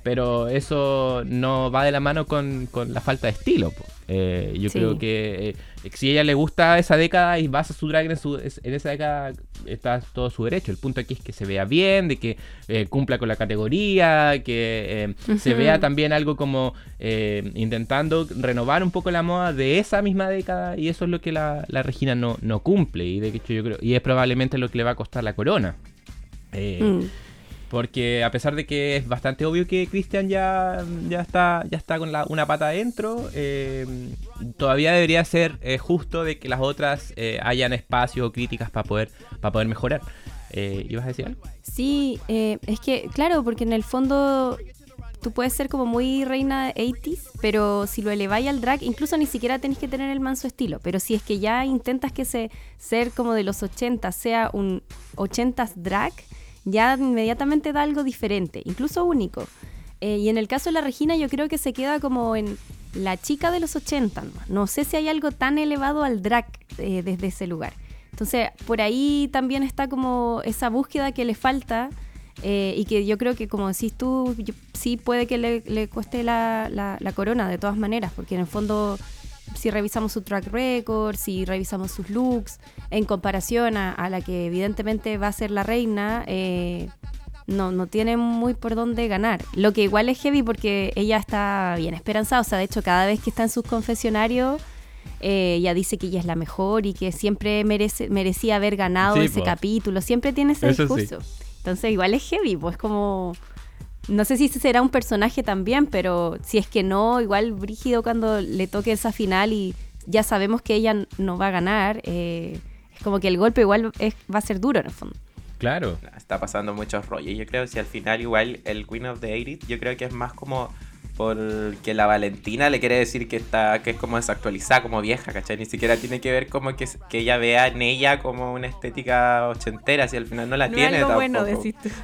pero eso no va de la mano con, la falta de estilo. Eh, yo creo que eh, si a ella le gusta esa década y basa su drag en, en, esa década, está todo su derecho. El punto aquí es que se vea bien, de que eh, cumpla con la categoría, que se vea también algo como intentando renovar un poco la moda de esa misma década y eso es lo que la, Regina no, no cumple y de hecho yo creo y es probablemente lo que le va a costar la corona. Mm. Porque a pesar de que es bastante obvio que Christian ya, ya, está, ya está con una pata adentro, eh, todavía debería ser eh, justo de que las otras eh, hayan espacio o críticas para poder, para poder mejorar. ¿Ibas a decir algo? Sí, es que, claro, porque en el fondo tú puedes ser como muy reina 80s, pero si lo eleváis al drag, incluso ni siquiera tenés que tener el manso estilo. Pero si es que ya intentas que se, ser como de los 80 sea un 80s drag, ya inmediatamente da algo diferente, incluso único. Eh, y en el caso de la Regina yo creo que se queda como en la chica de los 80. No, sé si hay algo tan elevado al drag eh, desde ese lugar. Entonces, por ahí también está como esa búsqueda que le falta eh, y que yo creo que, como decís tú, sí puede que le, cueste la, la, corona de todas maneras, porque en el fondo si revisamos su track record, si revisamos sus looks, en comparación a, la que evidentemente va a ser la reina, eh, no, no tiene muy por dónde ganar. Lo que igual es heavy porque ella está bien esperanzada, o sea, de hecho cada vez que está en sus confesionarios, eh, ella dice que ella es la mejor y que siempre merece, merecía haber ganado ese capítulo, siempre tiene ese discurso. Entonces igual es heavy, pues como no sé si será un personaje también, pero si es que no, igual Brígido cuando le toque esa final y ya sabemos que ella no va a ganar, eh, es como que el golpe igual va a ser duro en el fondo. Claro. Está pasando muchos rollos. Yo creo que si al final igual el Queen of the 80 yo creo que es más como porque la Valentina le quiere decir que está que es como desactualizada, como vieja, ¿cachai? Ni siquiera tiene que ver como que, que ella vea en ella como una estética ochentera, si al final no la tiene. Es bueno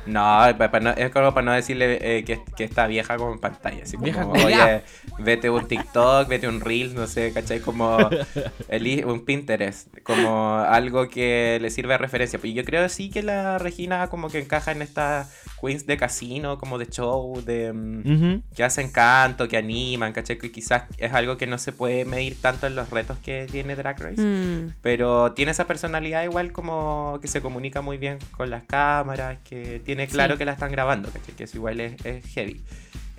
No, es como para no decirle eh, que, que, está vieja como en pantalla. Así como, vieja oye, vete un TikTok, vete un Reels, no sé, ¿cachai? Como el, un Pinterest, como algo que le sirve de referencia. Y yo creo sí que la Regina como que encaja en esta queens de casino, como de show, de mm, que hacen canto, que animan, ¿cachai? Que quizás es algo que no se puede medir tanto en los retos que tiene Drag Race. Mm. Pero tiene esa personalidad igual como que se comunica muy bien con las cámaras, que tiene claro que la están grabando, ¿cachai? Que eso igual es, es heavy.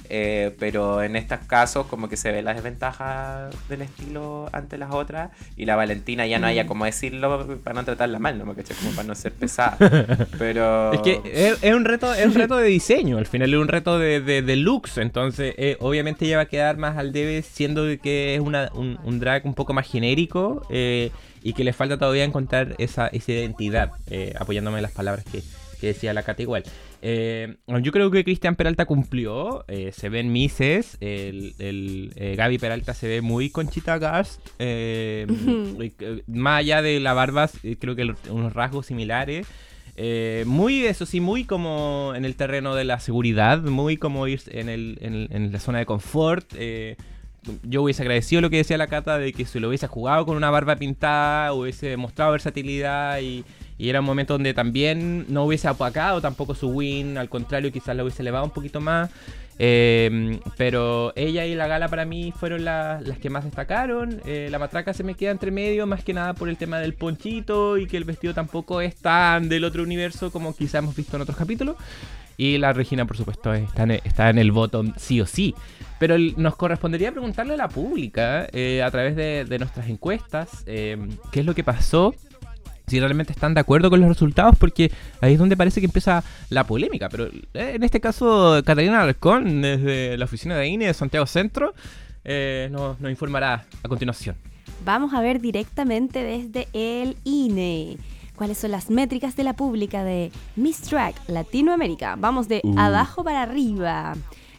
Eh, pero en estos casos como que se ve la desventaja del estilo ante las otras y la Valentina ya no haya mm. como decirlo para no tratarla mal, ¿no? Como para no ser pesada. Pero... Es que es, un reto es un reto de diseño, al final es un reto de, de, looks, entonces eh, obviamente ella va a quedar más al debe siendo que es una, un, drag un poco más genérico eh, y que le falta todavía encontrar esa, esa identidad, apoyándome en las palabras que, que decía la Cata igual. Eh, yo creo que Cristian Peralta cumplió, eh, se ven Mises, el, el eh, Gaby Peralta se ve muy Conchita Gast, más allá de la barba, creo que unos rasgos similares. muy, eso sí, muy como en el terreno de la seguridad, muy como ir en, el, en, en la zona de confort yo hubiese agradecido lo que decía la Cata de que se lo hubiese jugado con una barba pintada, hubiese mostrado versatilidad y, era un momento donde también no hubiese apacado tampoco su win, al contrario, quizás lo hubiese elevado un poquito más. Em, pero ella y la gala para mí fueron las que más destacaron. Eh, la matraca se me queda entre medio, más que nada por el tema del ponchito y que el vestido tampoco es tan del otro universo como quizás hemos visto en otros capítulos. Y la Regina, por supuesto, está en, está en el bottom sí o sí. Pero nos correspondería preguntarle a la pública, eh, a través de, nuestras encuestas, eh, qué es lo que pasó, si realmente están de acuerdo con los resultados, porque ahí es donde parece que empieza la polémica. Pero eh, en este caso, Catalina Alarcón, desde la oficina de INE de Santiago Centro, nos, nos informará a continuación. Vamos a ver directamente desde el INE cuáles son las métricas de la pública de Miss Track Latinoamérica. Vamos de uh. abajo para arriba.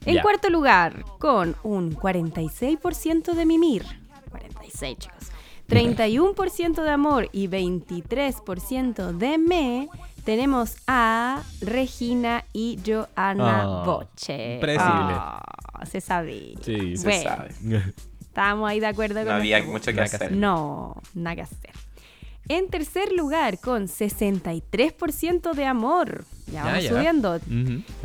En cuarto lugar, con un 46% de mimir. 46, chicos. 31% de amor y 23% de me, tenemos a Regina y Joana oh, Boche. Predecible. Oh, se sabe. Sí, se sabe. Estamos ahí de acuerdo con No había mucho que hacer. No, nada que hacer. En tercer lugar, con 63% de amor. Ya vamos subiendo.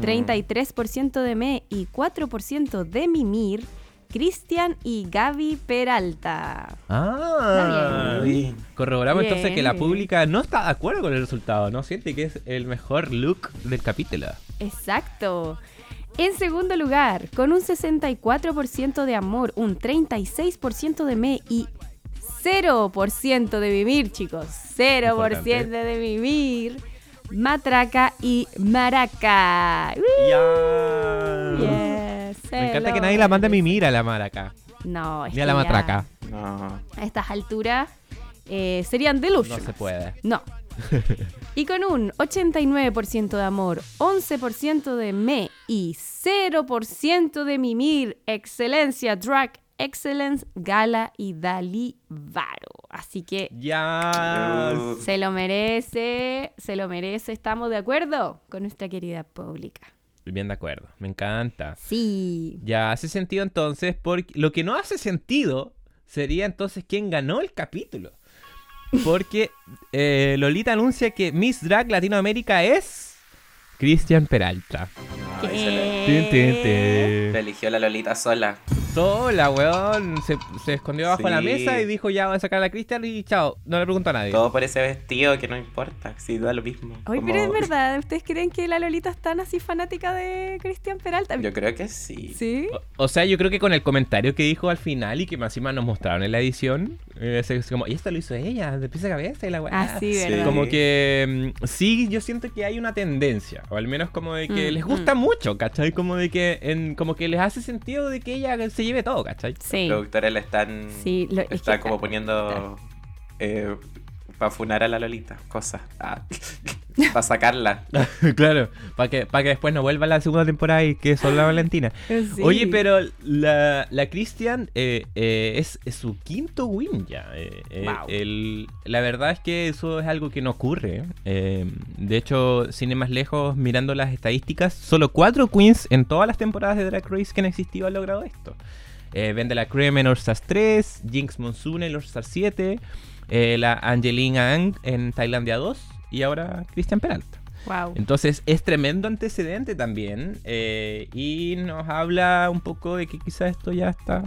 33% de me y 4% de mimir. Cristian y Gaby Peralta. Ah, bien. corroboramos entonces que la pública no está de acuerdo con el resultado, ¿no? Siente que es el mejor look del capítulo. Exacto. En segundo lugar, con un 64% de amor, un 36% de me y 0% de vivir, chicos. 0% de vivir. Matraca y maraca. Me encanta que nadie la mande a mimir a la maraca. No, Ni a la matraca. No. A estas alturas eh, serían. No se puede. No. y con un 89% de amor, 11% de me y 0% de mimir, excelencia, drag Excellence, Gala y Dali Varo. Así que ya se lo merece, se lo merece. ¿Estamos de acuerdo con nuestra querida pública? Bien de acuerdo, me encanta. Sí. Ya hace sentido entonces, porque lo que no hace sentido sería entonces quién ganó el capítulo. Porque eh, Lolita anuncia que Miss Drag Latinoamérica es Cristian Peralta. Se eligió la Lolita sola. Sola, weón. Se, se escondió bajo la mesa y dijo ya voy a sacar a la Cristian y chao. No le pregunto a nadie. Todo por ese vestido que no importa. Si da lo mismo. Oye, pero es verdad. ¿Ustedes creen que la Lolita es tan así fanática de Cristian Peralta? Yo creo que sí. ¿Sí? O, sea, yo creo que con el comentario que dijo al final y que más encima nos mostraron en la edición. Eh, es como, y esto lo hizo ella, de pieza a cabeza y la weá. Ah, sí, ¿verdad? Como que mm, sí, yo siento que hay una tendencia. O al menos como de que mm, les gusta mm. mucho, ¿cachai? Como de que en, como que les hace sentido de que ella se lleve todo, ¿cachai? Sí. Los productores le están, sí, están como poniendo eh, para funar a la Lolita, cosa. Ah, para sacarla. claro, para que, para que después no vuelva la segunda temporada y que son la Valentina. Oye, pero la, la Christian eh, eh, es, su quinto win ya. Eh, la verdad es que eso es algo que no ocurre. de hecho, sin ir más lejos, mirando las estadísticas, solo cuatro queens en todas las temporadas de Drag Race que han existido han logrado esto. Vende la Creme en All Stars 3, Jinx Monsoon en All Stars 7. Eh, la Angelina Ang en Tailandia 2 y ahora Cristian Peralta. Wow. Entonces es tremendo antecedente también eh, y nos habla un poco de que quizás esto ya está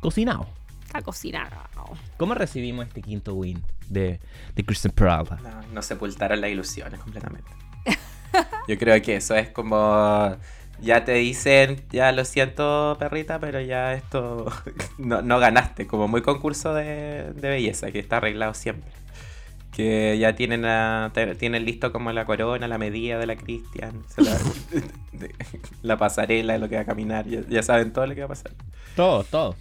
cocinado. Está cocinado. ¿Cómo recibimos este quinto win de, de Christian Peralta? No, no sepultaron las ilusiones completamente. Yo creo que eso es como ya te dicen, ya lo siento, perrita, pero ya esto no, ganaste. Como muy concurso de, belleza, que está arreglado siempre. Que ya tienen, tienen listo como la corona, la medida de la Cristian, la, pasarela, lo que va a caminar, ya, saben todo lo que va a pasar. Todo, todo.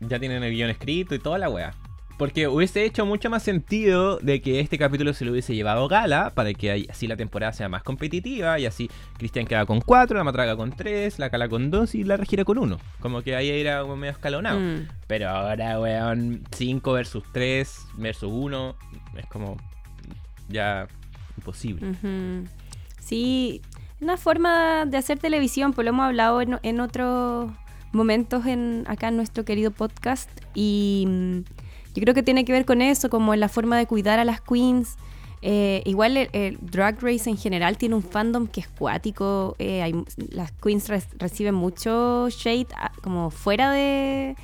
Ya tienen el guion escrito y toda la weá. Porque hubiese hecho mucho más sentido de que este capítulo se lo hubiese llevado Gala para que así la temporada sea más competitiva y así Cristian queda con 4, la Matraca con 3, la Cala con 2 y la Regina con 1. Como que ahí era medio escalonado. Mm. Pero ahora, weón, 5 versus 3 versus 1 es como ya imposible. Sí, una forma de hacer televisión, pues lo hemos hablado en, otros momentos en, acá en nuestro querido podcast y mm, yo creo que tiene que ver con eso, como en la forma de cuidar a las queens. Eh, igual el, Drag Race en general tiene un fandom que es cuático. Eh, las queens reciben mucho shade ah, como fuera de,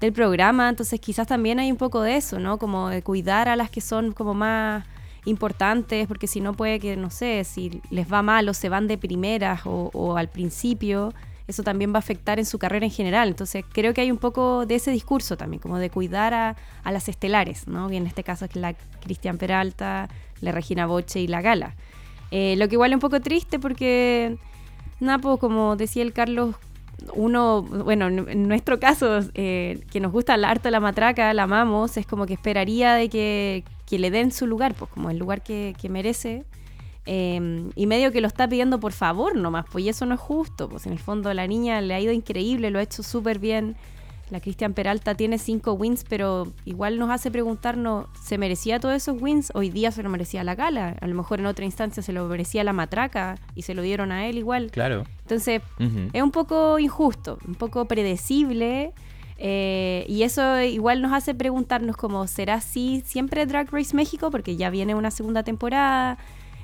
del programa, entonces quizás también hay un poco de eso, ¿no? Como de cuidar a las que son como más importantes, porque si no puede que, no sé, si les va mal o se van de primeras o al principio, eso también va a afectar en su carrera en general. Entonces creo que hay un poco de ese discurso también, como de cuidar a, las estelares, ¿no? Y en este caso es la Cristian Peralta, la Regina Boche y la Gala. Eh, lo que igual es un poco triste porque, nada, pues como decía el Carlos, uno, bueno, en nuestro caso, eh, que nos gusta el harto la matraca, la amamos, es como que esperaría de que, que le den su lugar, pues como el lugar que, que merece. Em, y medio que lo está pidiendo por favor nomás, pues y eso no es justo, pues en el fondo la niña le ha ido increíble, lo ha hecho súper bien. La Cristian Peralta tiene cinco wins, pero igual nos hace preguntarnos, ¿se merecía todos esos wins? Hoy día se lo merecía la gala, a lo mejor en otra instancia se lo merecía la matraca y se lo dieron a él igual. Claro. Entonces, es un poco injusto, un poco predecible. Eh, y eso igual nos hace preguntarnos como, ¿será así siempre Drag Race México? Porque ya viene una segunda temporada,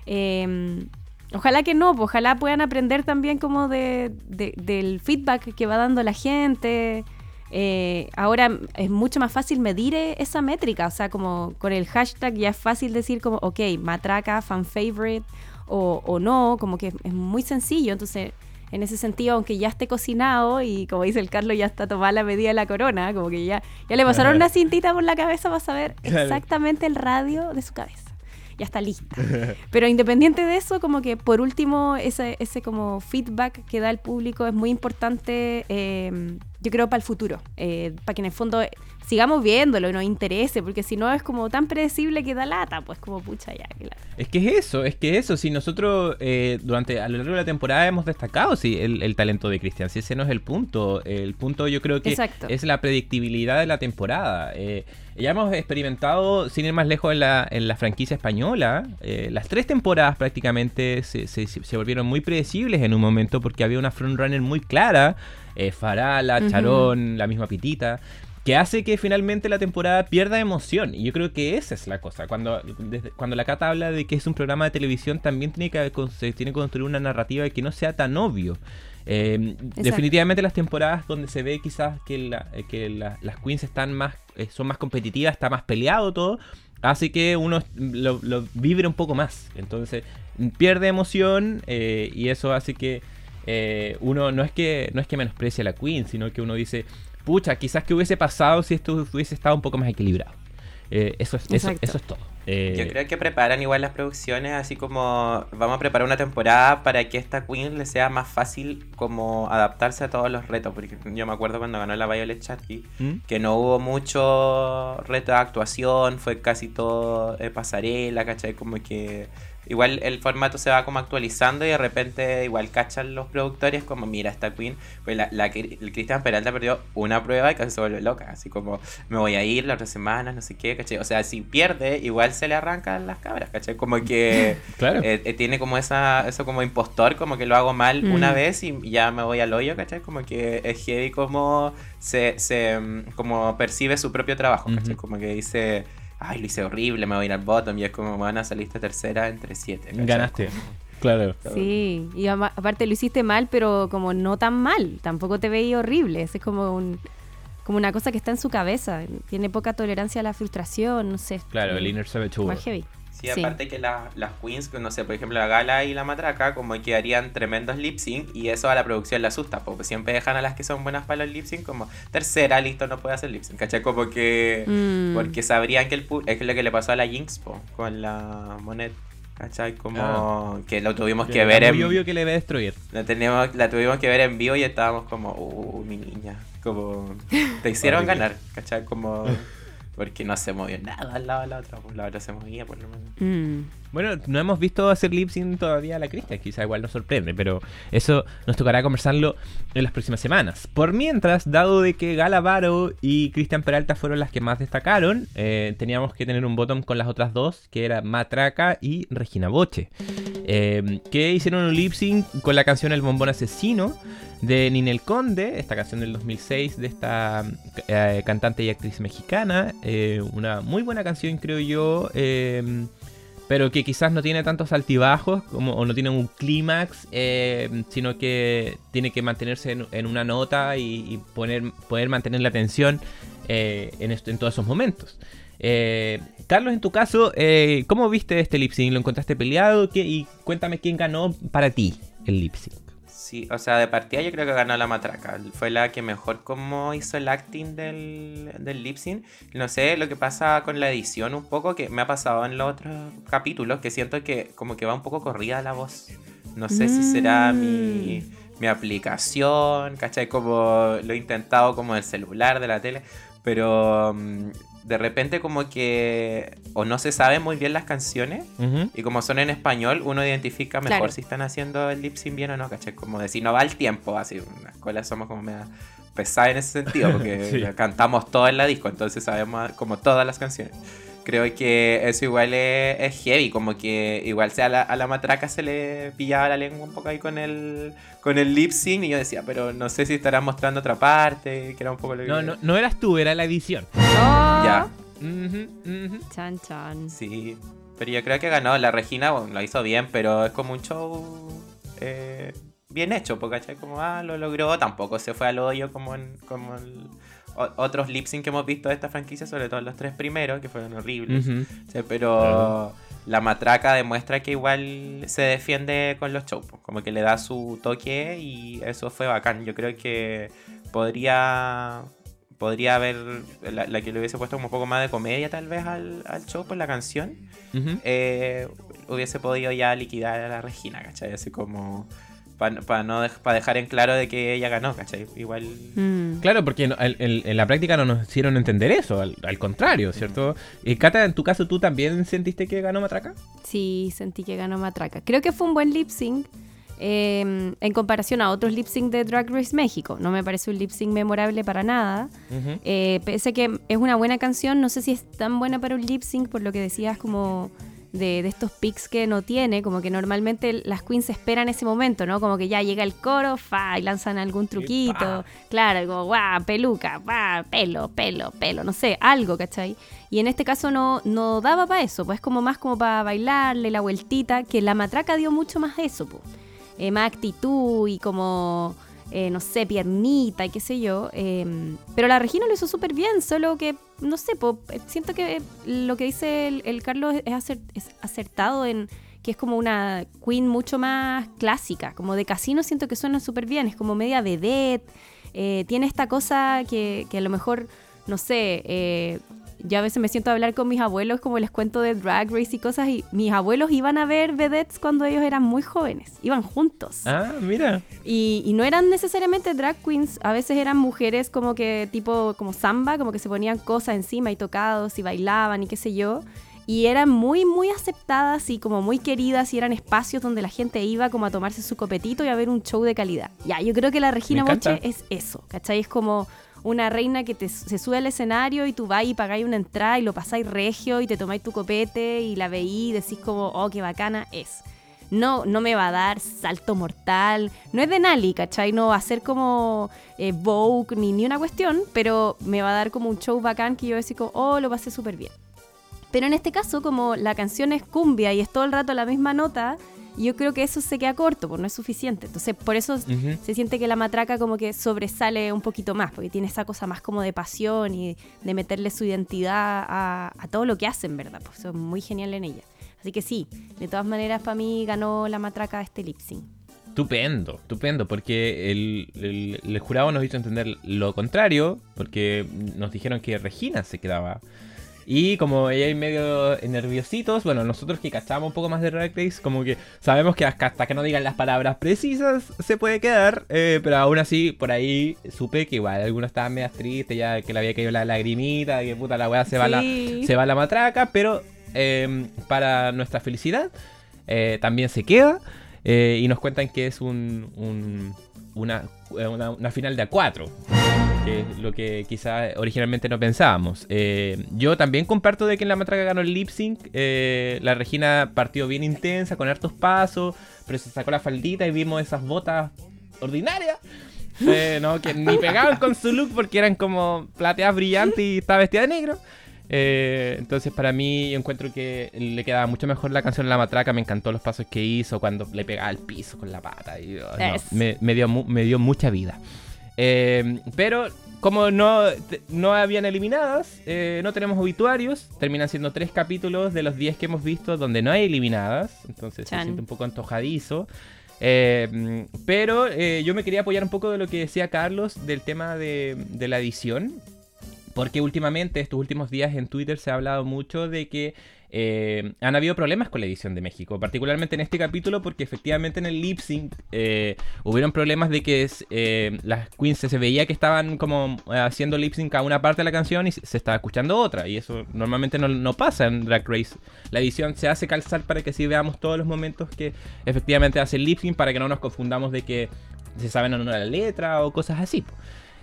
Em, ojalá que no, pues, ojalá puedan aprender también como de, del feedback que va dando la gente. Eh, ahora es mucho más fácil medir e, esa métrica, o sea, como con el hashtag ya es fácil decir como, ok, matraca, fan favorite o, o no, como que es muy sencillo, entonces en ese sentido, aunque ya esté cocinado y como dice el Carlos, ya está tomada la medida de la corona, como que ya, ya le pasaron una cintita por la cabeza para saber exactamente el radio de su cabeza ya está lista. Pero independiente de eso, como que por último, ese, ese como feedback que da el público es muy importante, eh, yo creo, para el futuro, eh, para que en el fondo sigamos viéndolo y nos interese, porque si no es como tan predecible que da lata, pues como pucha ya. Es que es eso, es que eso, si nosotros eh, durante a lo largo de la temporada hemos destacado sí, el, talento de Cristian, si ese no es el punto, el punto yo creo que es la predictibilidad de la temporada. Eh, ya hemos experimentado, sin ir más lejos, en la, en la franquicia española, eh, las tres temporadas prácticamente se, se, se, volvieron muy predecibles en un momento porque había una frontrunner muy clara, Farala, Charón, la misma Pitita que hace que finalmente la temporada pierda emoción. Y yo creo que esa es la cosa. Cuando, cuando la Cata habla de que es un programa de televisión, también tiene que, tiene que construir una narrativa que no sea tan obvio. Eh, definitivamente las temporadas donde se ve quizás que, la, eh, que las queens están más, eh, son más competitivas, está más peleado todo, hace que uno lo, lo vibre un poco más. Entonces pierde emoción y eso hace que uno no es que no es que menosprecie a la queen, sino que uno dice pucha, quizás que hubiese pasado si esto hubiese estado un poco más equilibrado. Eh, eso, es, eso, eso, es todo. Eh, Yo creo que preparan igual las producciones, así como vamos a preparar una temporada para que esta Queen le sea más fácil como adaptarse a todos los retos. Porque yo me acuerdo cuando ganó la Violet Chachki, ¿Mm? que no hubo mucho reto de actuación, fue casi todo eh, pasarela, ¿cachai? Como que igual el formato se va como actualizando y de repente igual cachan los productores como mira esta queen pues la, la el Cristian Peralta perdió una prueba y casi se vuelve loca así como me voy a ir la otra semana no sé qué ¿cachai? o sea si pierde igual se le arrancan las cabras ¿cachai? como que claro. Eh, eh, tiene como esa eso como impostor como que lo hago mal una mm. vez y ya me voy al hoyo ¿cachai? como que es heavy como se, se mm, como percibe su propio trabajo ¿cachai? como que dice ay, lo hice horrible, me voy a ir al bottom y es como, van a salir esta tercera entre siete. Ganaste. Claro. Sí, y aparte lo hiciste mal, pero como no tan mal, tampoco te veía horrible, es como un como una cosa que está en su cabeza, tiene poca tolerancia a la frustración, no sé. Claro, el inner saboteur. Más heavy. Sí, aparte que las queens, no sé, por ejemplo, la Gala y la Matraca, como que harían tremendos lip sync y eso a la producción le asusta, porque siempre dejan a las que son buenas para los lip sync como tercera, listo, no puede hacer lip sync, ¿cachai? Como que. Mm. Porque sabrían que el es lo que le pasó a la Jinx, con la Monet. ¿Cachai? Como ah. que lo tuvimos que, ver en... Muy obvio que le va a destruir. La, teníamos, la tuvimos que ver en vivo y estábamos como, uh, mi niña. Como, te hicieron ganar, ¿cachai? Como... porque no se movió nada al lado de la otra, pues la otra se movía por lo menos. Mm. Bueno, no hemos visto hacer lip sync todavía a la Cristian, quizá igual nos sorprende, pero eso nos tocará conversarlo en las próximas semanas. Por mientras, dado de que Gala Varo y Cristian Peralta fueron las que más destacaron, eh, teníamos que tener un bottom con las otras dos, que era Matraca y Regina Boche, eh, que hicieron un lip sync con la canción El Bombón Asesino de Ninel Conde, esta canción del 2006 de esta eh, cantante y actriz mexicana, una muy buena canción creo yo pero que quizás no tiene tantos altibajos como, o no tiene un clímax, eh, sino que tiene que mantenerse en, una nota y, poner, poder mantener la atención eh, en, en, todos esos momentos. Eh, Carlos, en tu caso, ¿cómo viste este lip sync? ¿Lo encontraste peleado? y cuéntame quién ganó para ti el lip sync. Sí, o sea, de partida yo creo que ganó la matraca. Fue la que mejor como hizo el acting del, del lip sync. No sé, lo que pasa con la edición un poco, que me ha pasado en los otros capítulos, que siento que como que va un poco corrida la voz. No sé si será mi, mm. mi aplicación, ¿cachai? Como lo he intentado como el celular, de la tele. Pero mm, de repente como que o no se saben muy bien las canciones y como son en español uno identifica mejor si están haciendo el lip sync bien o no, ¿cachai? Como de si no va el tiempo, así, en la escuela somos como media pesada en ese sentido porque cantamos todo en la disco, entonces sabemos como todas las canciones creo que eso igual es, heavy, como que igual sea a la, matraca se le pillaba la lengua un poco ahí con el con el lip sync y yo decía, pero no sé si estará mostrando otra parte, que era un poco No, no, no eras tú, era la edición. Chan chan. Sí, pero yo creo que ganó. La Regina bueno, lo hizo bien, pero es como un show eh, bien hecho, porque como, ah, lo logró, tampoco se fue al hoyo como en como el otros lip sync que hemos visto de esta franquicia, sobre todo los tres primeros, que fueron horribles. pero la matraca demuestra que igual se defiende con los shows, como que le da su toque y eso fue bacán. Yo creo que podría podría haber la, que le hubiese puesto como un poco más de comedia tal vez al, show por la canción eh, hubiese podido ya liquidar a la Regina, ¿cachai? Así como para no para dejar en claro de que ella ganó, ¿cachai? Igual. Mm. Claro, porque en, la práctica no nos hicieron entender eso, al, contrario, ¿cierto? Y Cata, en tu caso, ¿tú también sentiste que ganó Matraca? Sí, sentí que ganó Matraca. Creo que fue un buen lip sync. Em, en comparación a otros lip sync de Drag Race México. No me parece un lip sync memorable para nada. Eh, pese que es una buena canción, no sé si es tan buena para un lip sync, por lo que decías como de, estos pics que no tiene, como que normalmente las queens esperan ese momento, ¿no? Como que ya llega el coro, fa, y lanzan algún truquito, claro, como, guau, peluca, va, pelo, pelo, pelo, no sé, algo, ¿cachai? Y en este caso no, no daba para eso, pues como más como para bailarle la vueltita, que la matraca dio mucho más eso, pues. Más actitud y como eh, no sé, piernita y qué sé yo. Em, pero la Regina lo hizo súper bien, solo que, no sé, eh, siento que lo que dice el, Carlos es, acertado en que es como una queen mucho más clásica, como de casino siento que suena súper bien, es como media vedette, eh, tiene esta cosa que, a lo mejor, no sé, yo a veces me siento a hablar con mis abuelos como les cuento de Drag Race y cosas y mis abuelos iban a ver vedettes cuando ellos eran muy jóvenes, iban juntos. Ah, mira. Y, y no eran necesariamente drag queens, a veces eran mujeres como que tipo como samba, como que se ponían cosas encima y tocados y bailaban y qué sé yo. Y eran muy, muy aceptadas y como muy queridas y eran espacios donde la gente iba como a tomarse su copetito y a ver un show de calidad. Ya, yo creo que la Regina Moche es eso, ¿cachai? Es como una reina que te, se sube al escenario y tú vas y pagáis una entrada y lo pasáis regio y te tomáis tu copete y la veí y decís como, oh, qué bacana es. No, no me va a dar salto mortal. No es de Nali, ¿cachai? No va a ser como eh, Vogue ni, ni una cuestión, pero me va a dar como un show bacán que yo decir como, oh, lo pasé súper bien. Pero en este caso, como la canción es cumbia y es todo el rato la misma nota, yo creo que eso se queda corto, porque no es suficiente. Entonces, por eso se siente que la matraca como que sobresale un poquito más, porque tiene esa cosa más como de pasión y de meterle su identidad a, todo lo que hacen, ¿verdad? Pues es muy genial en ella. Así que sí, de todas maneras, para mí ganó la matraca este lip sync. Estupendo, estupendo, porque el, el, jurado nos hizo entender lo contrario, porque nos dijeron que Regina se quedaba Y como ella hay medio nerviositos, bueno, nosotros que cachamos un poco más de Drag Race, como que sabemos que hasta que no digan las palabras precisas se puede quedar, eh, pero aún así por ahí supe que igual algunos estaban medio tristes, ya que le había caído la lagrimita, que puta la weá se, va la, se va la matraca, pero em, para nuestra felicidad eh, también se queda eh, y nos cuentan que es un, una, una, una final de A4 que lo que quizá originalmente no pensábamos. Eh, yo también comparto de que en la matraca ganó el lip sync. Eh, la Regina partió bien intensa, con hartos pasos, pero se sacó la faldita y vimos esas botas ordinarias. Eh, no, que ni pegaban con su look porque eran como plateadas brillantes y estaba vestida de negro. entonces para mí yo encuentro que le quedaba mucho mejor la canción La Matraca, me encantó los pasos que hizo cuando le pegaba al piso con la pata. Y, oh, me, dio, me dio mucha vida. Eh, pero como no, no habían eliminadas, eh, no tenemos obituarios. Terminan siendo tres capítulos de los diez que hemos visto donde no hay eliminadas. Entonces se siente un poco antojadizo. Eh, pero yo me quería apoyar un poco de lo que decía Carlos del tema de, de la edición. Porque últimamente, estos últimos días en Twitter se ha hablado mucho de que eh, han habido problemas con la edición de México, particularmente en este capítulo porque efectivamente en el lip sync eh, hubieron problemas de que eh, las queens se veía que estaban como haciendo lip sync a una parte de la canción y se estaba escuchando otra y eso normalmente no, pasa en Drag Race. La edición se hace calzar para que sí veamos todos los momentos que efectivamente hace el lip sync para que no nos confundamos de que se saben o no la letra o cosas así.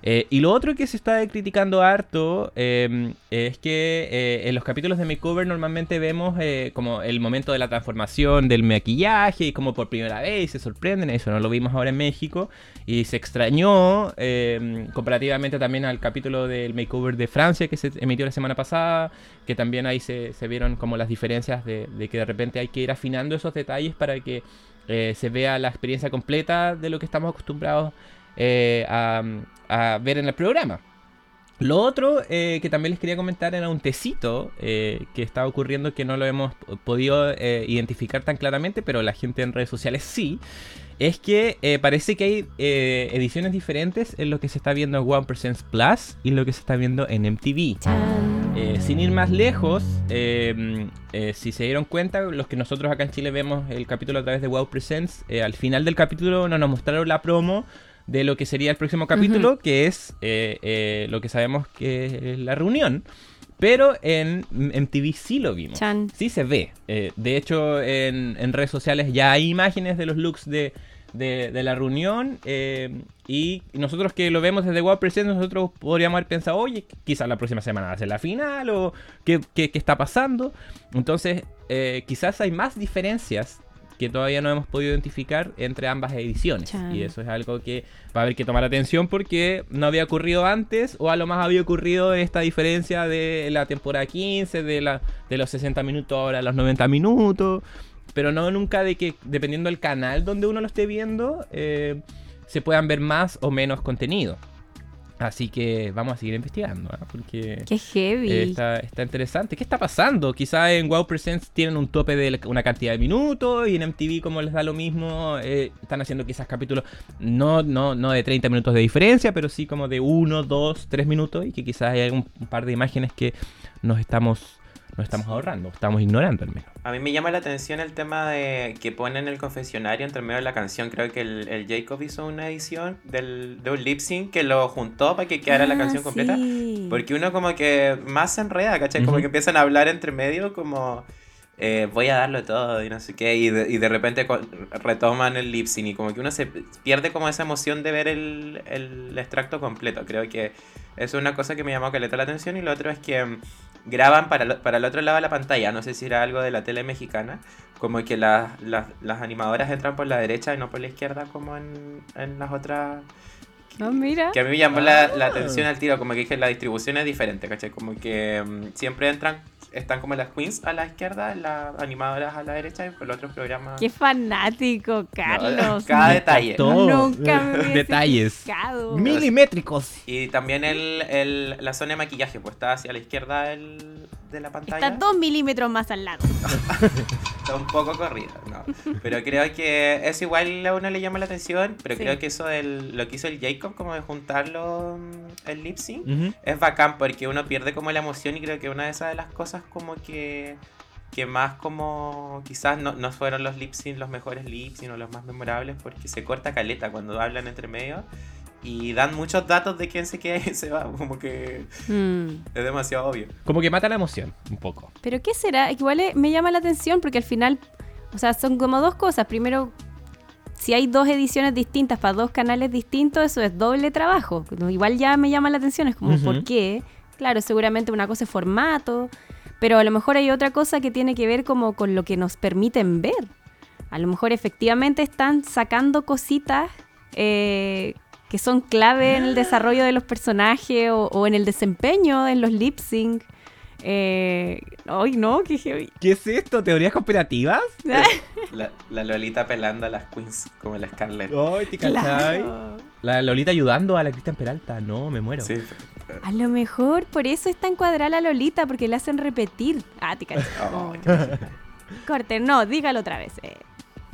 Eh, y lo otro que se está criticando harto em, es que eh, en los capítulos de Makeover normalmente vemos eh, como el momento de la transformación del maquillaje y como por primera vez se sorprenden, eso no lo vimos ahora en México y se extrañó em, comparativamente también al capítulo del Makeover de Francia que se emitió la semana pasada, que también ahí se, vieron como las diferencias de, que de repente hay que ir afinando esos detalles para que se vea la experiencia completa de lo que estamos acostumbrados a a ver en el programa. Lo otro eh, que también les quería comentar era un tecito eh, que está ocurriendo que no lo hemos podido eh, identificar tan claramente, pero la gente en redes sociales sí. Es que parece que hay ediciones diferentes en lo que se está viendo en One Percent Plus y lo que se está viendo en MTV. sin ir más lejos, em, si se dieron cuenta, los que nosotros acá en Chile vemos el capítulo a través de Wow Presents, al final del capítulo no nos mostraron la promo de lo que sería el próximo capítulo, que es eh, eh, lo que sabemos que es la reunión. Pero en MTV sí lo vimos. Sí se ve. Eh, de hecho, en, redes sociales ya hay imágenes de los looks de, la reunión. y nosotros que lo vemos desde Wow Present, nosotros podríamos haber pensado, oye, quizás la próxima semana va a ser la final o qué, qué está pasando. Entonces, quizás hay más diferencias que todavía no hemos podido identificar entre ambas ediciones. Y eso es algo que va a haber que tomar atención porque no había ocurrido antes o a lo más había ocurrido esta diferencia de la temporada 15, de, la, de los 60 minutos ahora a los 90 minutos, pero no nunca de que dependiendo del canal donde uno lo esté viendo, eh, se puedan ver más o menos contenido. Así que vamos a seguir investigando, ¿eh? porque Qué heavy. está, interesante. ¿Qué está pasando? Quizá en Wow Presents tienen un tope de una cantidad de minutos y en MTV como les da lo mismo, eh, están haciendo quizás capítulos no, no, no de 30 minutos de diferencia, pero sí como de 1, 2, 3 minutos y que quizás hay un par de imágenes que nos estamos no estamos ahorrando, estamos ignorando al menos. A mí me llama la atención el tema de que ponen el confesionario entre medio de la canción. Creo que el, Jacob hizo una edición del, de un lip sync que lo juntó para que quedara la ah, canción completa. Porque uno como que más se enreda, ¿cachai? Como que empiezan a hablar entre medio como... Eh, voy a darlo todo y no sé qué, y de, y de repente retoman el lip sync y como que uno se pierde como esa emoción de ver el, el extracto completo. Creo que eso es una cosa que me llamó caleta la atención y lo otro es que graban para, para el otro lado de la pantalla, no sé si era algo de la tele mexicana, como que las animadoras entran por la derecha y no por la izquierda como en, en las otras... No, mira. Que a mí me llamó la, la, atención al tiro, como que dije, la distribución es diferente, ¿cachai? Como que mm, siempre entran están como las queens a la izquierda, las animadoras a la derecha y por el otro programa. Qué fanático, Carlos. cada detalle. Nunca me Detalles. Milimétricos. Y también el, el, la zona de maquillaje, pues está hacia la izquierda el, de la pantalla. Está dos milímetros más al lado. Está un poco corrido, no. Pero creo que es igual a uno le llama la atención, pero creo que eso del, lo que hizo el Jacob, como de juntarlo mm, el lip sync, es bacán porque uno pierde como la emoción y creo que una de esas de las cosas como que que más como quizás no, no fueron los lip sync los mejores lip sync o los más memorables porque se corta caleta cuando hablan entre medio y dan muchos datos de quién se queda y se va. Como que mm. es demasiado obvio. Como que mata la emoción, un poco. Pero ¿qué será? Igual me llama la atención porque al final, o sea, son como dos cosas. Primero, si hay dos ediciones distintas para dos canales distintos, eso es doble trabajo. Igual ya me llama la atención, es como, ¿por qué? Claro, seguramente una cosa es formato, pero a lo mejor hay otra cosa que tiene que ver como con lo que nos permiten ver. A lo mejor efectivamente están sacando cositas eh, que son clave en el desarrollo de los personajes o, en el desempeño en los lip sync. Eh, ay, no, qué ¿Qué es esto? ¿Teorías cooperativas? La, Lolita pelando a las queens como la Scarlett. Ay, ¿te claro. La Lolita ayudando a la Cristian Peralta. No, me muero. Sí. A lo mejor por eso está encuadrada la Lolita, porque le hacen repetir. Ah, te cachai. Corte, no, dígalo otra vez. Eh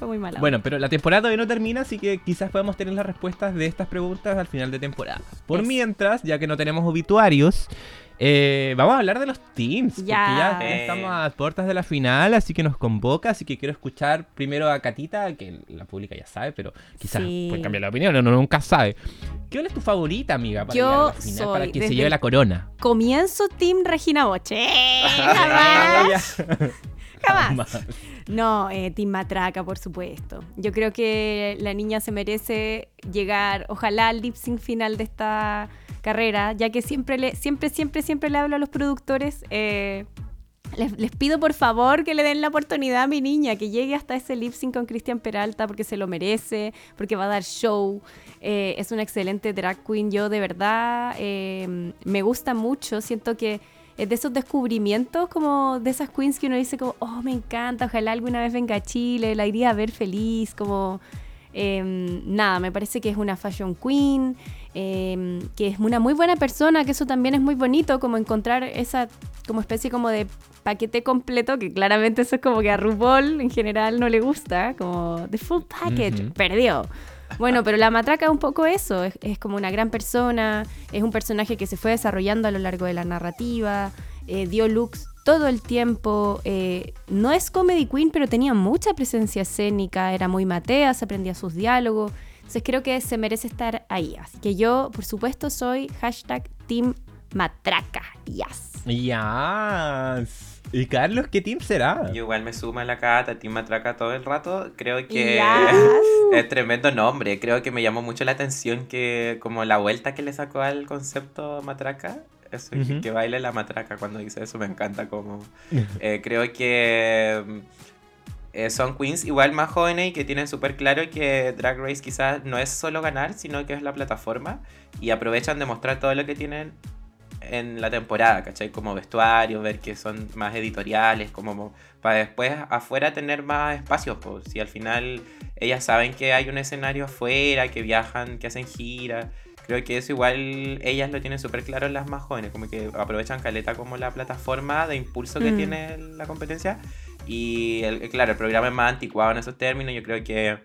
muy mala. Bueno, pero la temporada todavía no termina, así que quizás podemos tener las respuestas de estas preguntas al final de temporada. Por mientras, ya que no tenemos obituarios, eh, vamos a hablar de los teams. Porque ya estamos a puertas de la final, así que nos convoca. Así que quiero escuchar primero a Catita, que la pública ya sabe, pero quizás puede cambiar la opinión, uno nunca sabe. ¿Qué es tu favorita, amiga, para, Yo la final, para que se lleve la corona? Comienzo Team Regina Boche. Jamás. No, eh, Team Matraca, por supuesto. Yo creo que la niña se merece llegar, ojalá, al lip sync final de esta carrera, ya que siempre, le, siempre, siempre, siempre le hablo a los productores. Eh, les, pido por favor que le den la oportunidad a mi niña, que llegue hasta ese lip sync con Cristian Peralta, porque se lo merece, porque va a dar show. Eh, es una excelente drag queen. Yo de verdad me gusta mucho. Siento que es de esos descubrimientos como de esas queens que uno dice como, oh, me encanta, ojalá alguna vez venga a Chile, la iría a ver feliz, como... Em, nada, me parece que es una fashion queen, em, que es una muy buena persona, que eso también es muy bonito, como encontrar esa como especie como de paquete completo, que claramente eso es como que a RuPaul en general no le gusta, como the full package, perdió. Bueno, pero la matraca es un poco eso, es, como una gran persona, es un personaje que se fue desarrollando a lo largo de la narrativa, eh, dio looks todo el tiempo, eh, no es comedy queen, pero tenía mucha presencia escénica, era muy matea, se aprendía sus diálogos, entonces creo que se merece estar ahí. Así que yo, por supuesto, soy hashtag Team Matraca, yes. Yes. ¿Y Carlos qué team será? Yo igual me sumo a la cata, Team Matraca todo el rato. Creo que es tremendo nombre. Creo que me llamó mucho la atención que como la vuelta que le sacó al concepto Matraca. Eso, que, baile la matraca cuando dice eso me encanta como... Eh, creo que... Eh, son queens igual más jóvenes y que tienen súper claro que Drag Race quizás no es solo ganar, sino que es la plataforma y aprovechan de mostrar todo lo que tienen en la temporada, ¿cachai? Como vestuario, ver que son más editoriales, como para después afuera tener más espacios, pues si al final ellas saben que hay un escenario afuera, que viajan, que hacen giras. Creo que eso igual ellas lo tienen súper claro las más jóvenes, como que aprovechan Caleta como la plataforma de impulso que mm. tiene la competencia. Y el, claro, el programa es más anticuado en esos términos. Yo creo que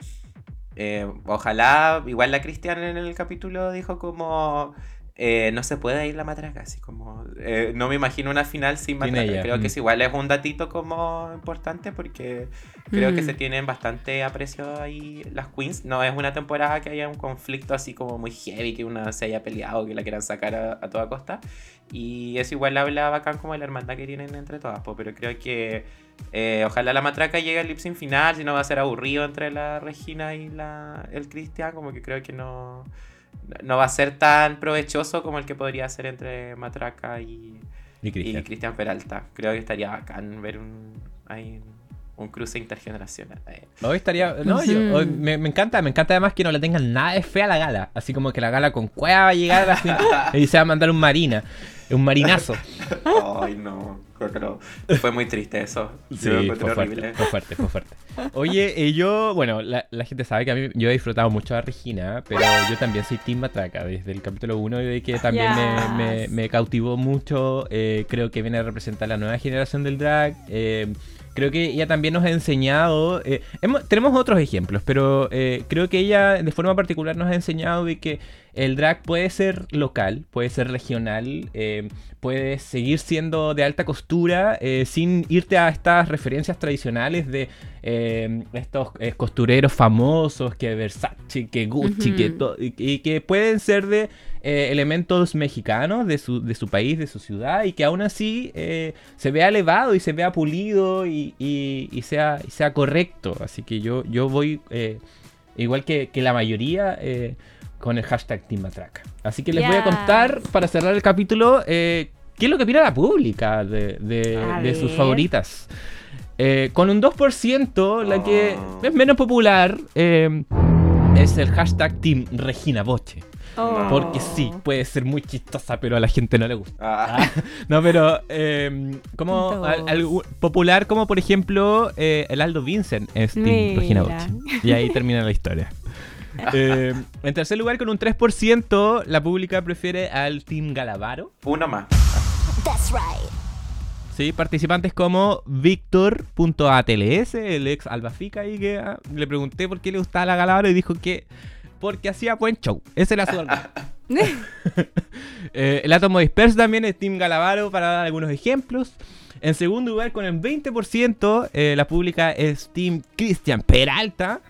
eh, ojalá, igual la Cristian en el capítulo dijo como eh, no se puede ir la matraca, así como... Eh, no me imagino una final sin matraca. creo que es igual, es un datito como importante porque creo que se mm. tienen bastante aprecio ahí las queens. No es una temporada que haya un conflicto así como muy heavy, que una se haya peleado, que la quieran sacar a, toda costa. Y es igual habla bacán como la hermandad que tienen entre todas, pero creo que eh, ojalá la matraca llegue al lip sync final, si no va a ser aburrido entre la Regina y la, el Cristian, como que creo que no no va a ser tan provechoso como el que podría ser entre Matraca y, Cristian Peralta. Creo que estaría bacán ver un, un cruce intergeneracional. Hoy estaría. No, yo, me, encanta, me encanta además que no le tengan nada de fe a la gala. Así como que la gala con cueva va a llegar a la final y se va a mandar un Marina. un marinazo. Ay, no. Fue muy triste eso. Sí, fue fuerte, fue fuerte, fue fuerte. Oye, eh, yo, bueno, la, gente sabe que a mí yo he disfrutado mucho a Regina, pero yo también soy Team Matraca desde el capítulo 1 y de que también me, cautivó mucho. Eh, creo que viene a representar la nueva generación del drag. Eh, creo que ella también nos ha enseñado, tenemos otros ejemplos, pero creo que ella de forma particular nos ha enseñado de que el drag puede ser local, puede ser regional, eh, puede seguir siendo de alta costura eh, sin irte a estas referencias tradicionales de eh, estos costureros famosos que Versace, que Gucci, que y, que pueden ser de elementos mexicanos de su, de su, país, de su ciudad y que aún así se vea elevado y se vea pulido y, y, sea, sea correcto. Así que yo, yo voy, igual que, que la mayoría con el hashtag Team Así que les voy a contar, para cerrar el capítulo, eh, qué es lo que opina la pública de, sus favoritas. Eh, con un 2%, la que oh. es menos popular eh, es el hashtag Team Regina Boche. Oh. Porque sí, puede ser muy chistosa, pero a la gente no le gusta. Ah. no, pero como popular, como por ejemplo el Aldo Vincent es Team Regina Boche. Y ahí termina la historia. Eh, en tercer lugar, con un 3%, la pública prefiere al Team Galavaro. Uno más. Sí, participantes como Víctor.atls, el ex Albafica, y que ah, le pregunté por qué le gustaba la Galavaro y dijo que porque hacía buen show. Ese era su eh, El átomo disperso también es Team Galavaro para dar algunos ejemplos. En segundo lugar, con el 20%, eh, la pública es Team Cristian Peralta.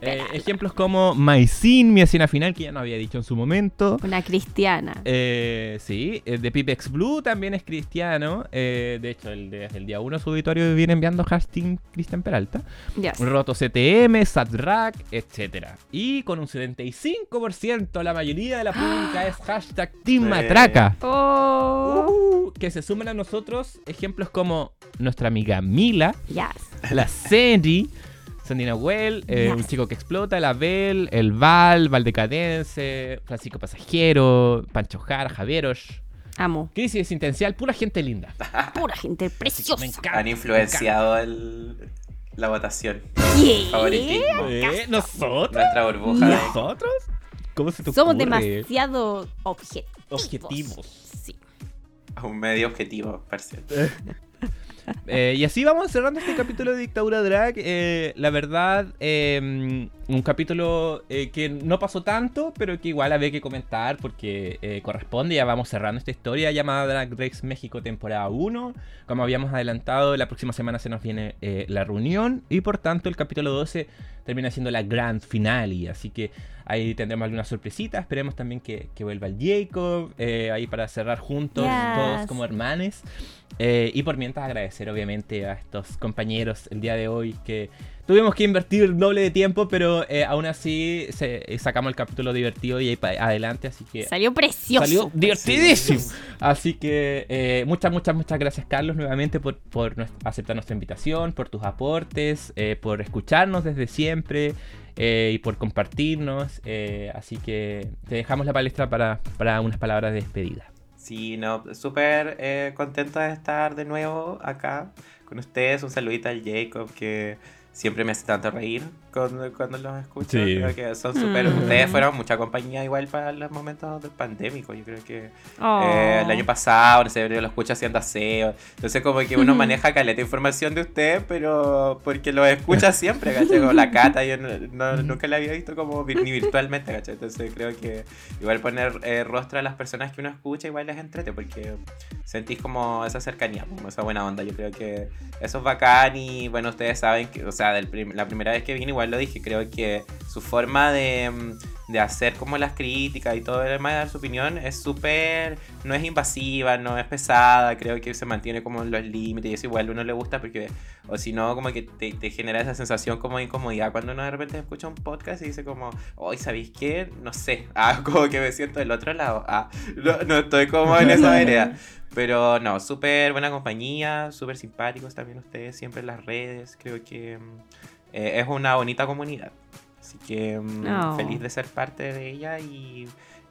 Eh, ejemplos como Maicin, mi escena final, que ya no había dicho en su momento. Una cristiana. Eh, sí, de Pipex Blue también es cristiano. Eh, de hecho, el, desde el día 1 su auditorio viene enviando hashtag Cristian Peralta. Roto CTM, Satrack, etc. Y con un 75%, la mayoría de la pública es hashtag Team Matraca. Oh. Uh, que se sumen a nosotros ejemplos como nuestra amiga Mila, la Sandy. Sandina Well, eh, Un chico que explota, el Abel, el Val, Valdecadense, Francisco Pasajero, Pancho Jara, Javieros. Amo. Crisis existencial, pura gente linda. pura gente preciosa. Han influenciado el, la votación. Favoritismo. ¿Eh? ¿Nosotros? Nuestra burbuja. ¿Nosotros? ¿Cómo se te Somos demasiado objetivos. Objetivos. Sí. Un medio objetivo, parcial. Eh, y así vamos cerrando este capítulo de Dictadura Drag. Eh, la verdad, em, un capítulo eh, que no pasó tanto, pero que igual había que comentar porque corresponde. Ya vamos cerrando esta historia llamada Drag Race México temporada 1. Como habíamos adelantado, la próxima semana se nos viene la reunión y por tanto el capítulo 12 termina siendo la grand finale. Así que ahí tendremos alguna sorpresita. Esperemos también que, vuelva el Jacob. ahí para cerrar juntos, todos como hermanes. Eh, y por mientras agradecer obviamente a estos compañeros el día de hoy que tuvimos que invertir el doble de tiempo, pero eh, aún así eh, sacamos el capítulo divertido y ahí adelante, así que... Salió precioso. Salió divertidísimo. Así que muchas, muchas, muchas gracias Carlos nuevamente por, por aceptar nuestra invitación, por tus aportes, por escucharnos desde siempre. y por compartirnos. así que te dejamos la palestra para, para unas palabras de despedida. Sí, no, súper eh, contento de estar de nuevo acá con ustedes. Un saludito al Jacob que siempre me hace tanto reír cuando, cuando los escucho. Creo que son súper. Mm. Ustedes fueron mucha compañía igual para los momentos pandémicos. Yo creo que eh, el año oh. pasado, no sé, lo escucho haciendo aseo. Entonces, como que uno maneja caleta información de usted, pero porque lo escucha siempre, ¿cachai? Como la cata, yo nunca la había visto como ni virtualmente, ¿cachai? Entonces, creo que igual poner eh, rostro a las personas que uno escucha igual les entrete, porque sentís como esa cercanía, como esa buena onda. Yo creo que eso es bacán y bueno, ustedes saben que, o sea, la primera vez que vine igual lo dije, creo que su forma de, de hacer como las críticas y todo el demás de dar su opinión es súper, no es invasiva, no es pesada, creo que se mantiene como en los límites y eso igual a uno le gusta porque, o si no, como que te, te, genera esa sensación como de incomodidad cuando uno de repente escucha un podcast y dice como, hoy ¿sabéis qué? No sé, ah, como que me siento del otro lado, ah, no, no estoy como en esa idea. Pero no, súper buena compañía, súper simpáticos también ustedes, siempre en las redes, creo que mm, eh, es una bonita comunidad. Así que mm, feliz de ser parte de ella y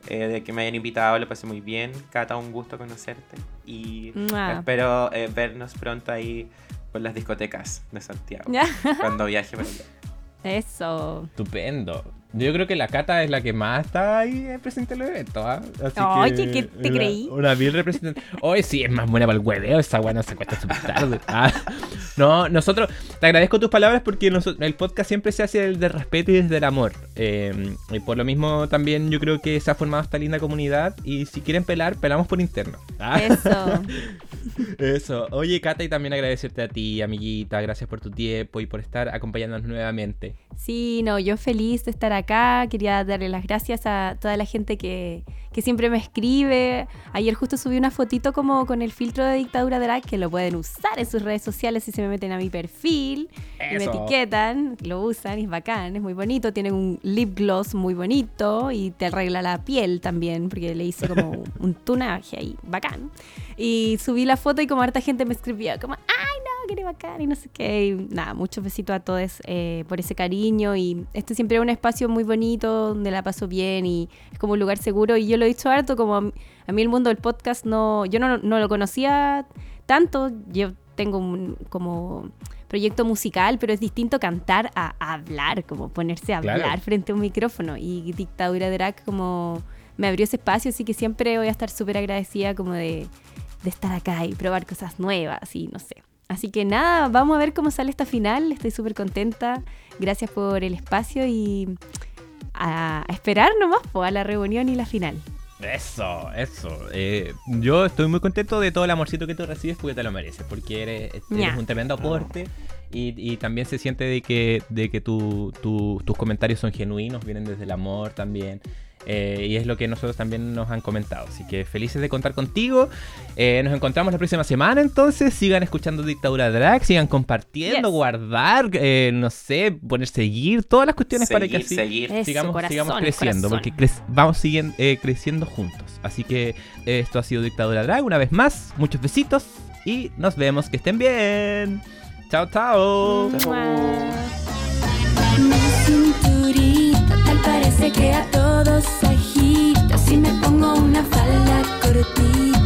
eh, de que me hayan invitado, lo pasé muy bien. Cata, un gusto conocerte y espero eh, vernos pronto ahí por las discotecas de Santiago cuando viaje para allá. Eso. Estupendo. Yo creo que la Cata es la que más está ahí presente en el evento. ¿ah? Oye, ¿qué te creí? Una bien representante. Oye, sí, es más buena para el hueveo. Esa buena se cuesta súper tarde. Ah. No, nosotros, te agradezco tus palabras porque el podcast siempre se hace desde el respeto y desde el amor. Eh, y por lo mismo también yo creo que se ha formado esta linda comunidad. Y si quieren pelar, pelamos por interno. Ah. Eso. Eso. Oye, Cata, y también agradecerte a ti, amiguita. Gracias por tu tiempo y por estar acompañándonos nuevamente. Sí, no, yo feliz de estar acá. Quería darle las gracias a toda la gente que, que siempre me escribe. Ayer justo subí una fotito como con el filtro de dictadura drag que lo pueden usar en sus redes sociales si se me meten a mi perfil y me etiquetan, lo usan es bacán, es muy bonito. Tiene un lip gloss muy bonito y te arregla la piel también porque le hice como un tunaje ahí, bacán. Y subí la foto y como harta gente me escribía como, ay que bacán y no sé qué. Y nada, muchos besitos a todos eh, por ese cariño. Y este siempre es un espacio muy bonito donde la paso bien y es como un lugar seguro. Y yo lo he dicho harto como a mí el mundo del podcast no, yo no, no lo conocía tanto, yo tengo un como proyecto musical, pero es distinto cantar a, hablar, como ponerse a hablar frente a un micrófono. Y Dictadura Drag como me abrió ese espacio, así que siempre voy a estar súper agradecida como de de estar acá y probar cosas nuevas y no sé. Así que nada, vamos a ver cómo sale esta final. Estoy súper contenta. Gracias por el espacio y a, esperar nomás po, a la reunión y la final. Eso, eso. Eh, yo estoy muy contento de todo el amorcito que tú recibes porque te lo mereces, porque eres, un tremendo aporte y, también se siente de que, de que tus comentarios son genuinos, vienen desde el amor también. Eh, y es lo que nosotros también nos han comentado. Así que felices de contar contigo. Eh, nos encontramos la próxima semana entonces. Sigan escuchando Dictadura Drag, sigan compartiendo, guardar, eh, no sé, poner seguir, todas las cuestiones para que así sigamos, creciendo. Porque vamos siguiendo, creciendo juntos. Así que esto ha sido Dictadura Drag. Una vez más, muchos besitos y nos vemos. Que estén bien. Chao, chao. parece que todo se agita si me pongo una falda cortita.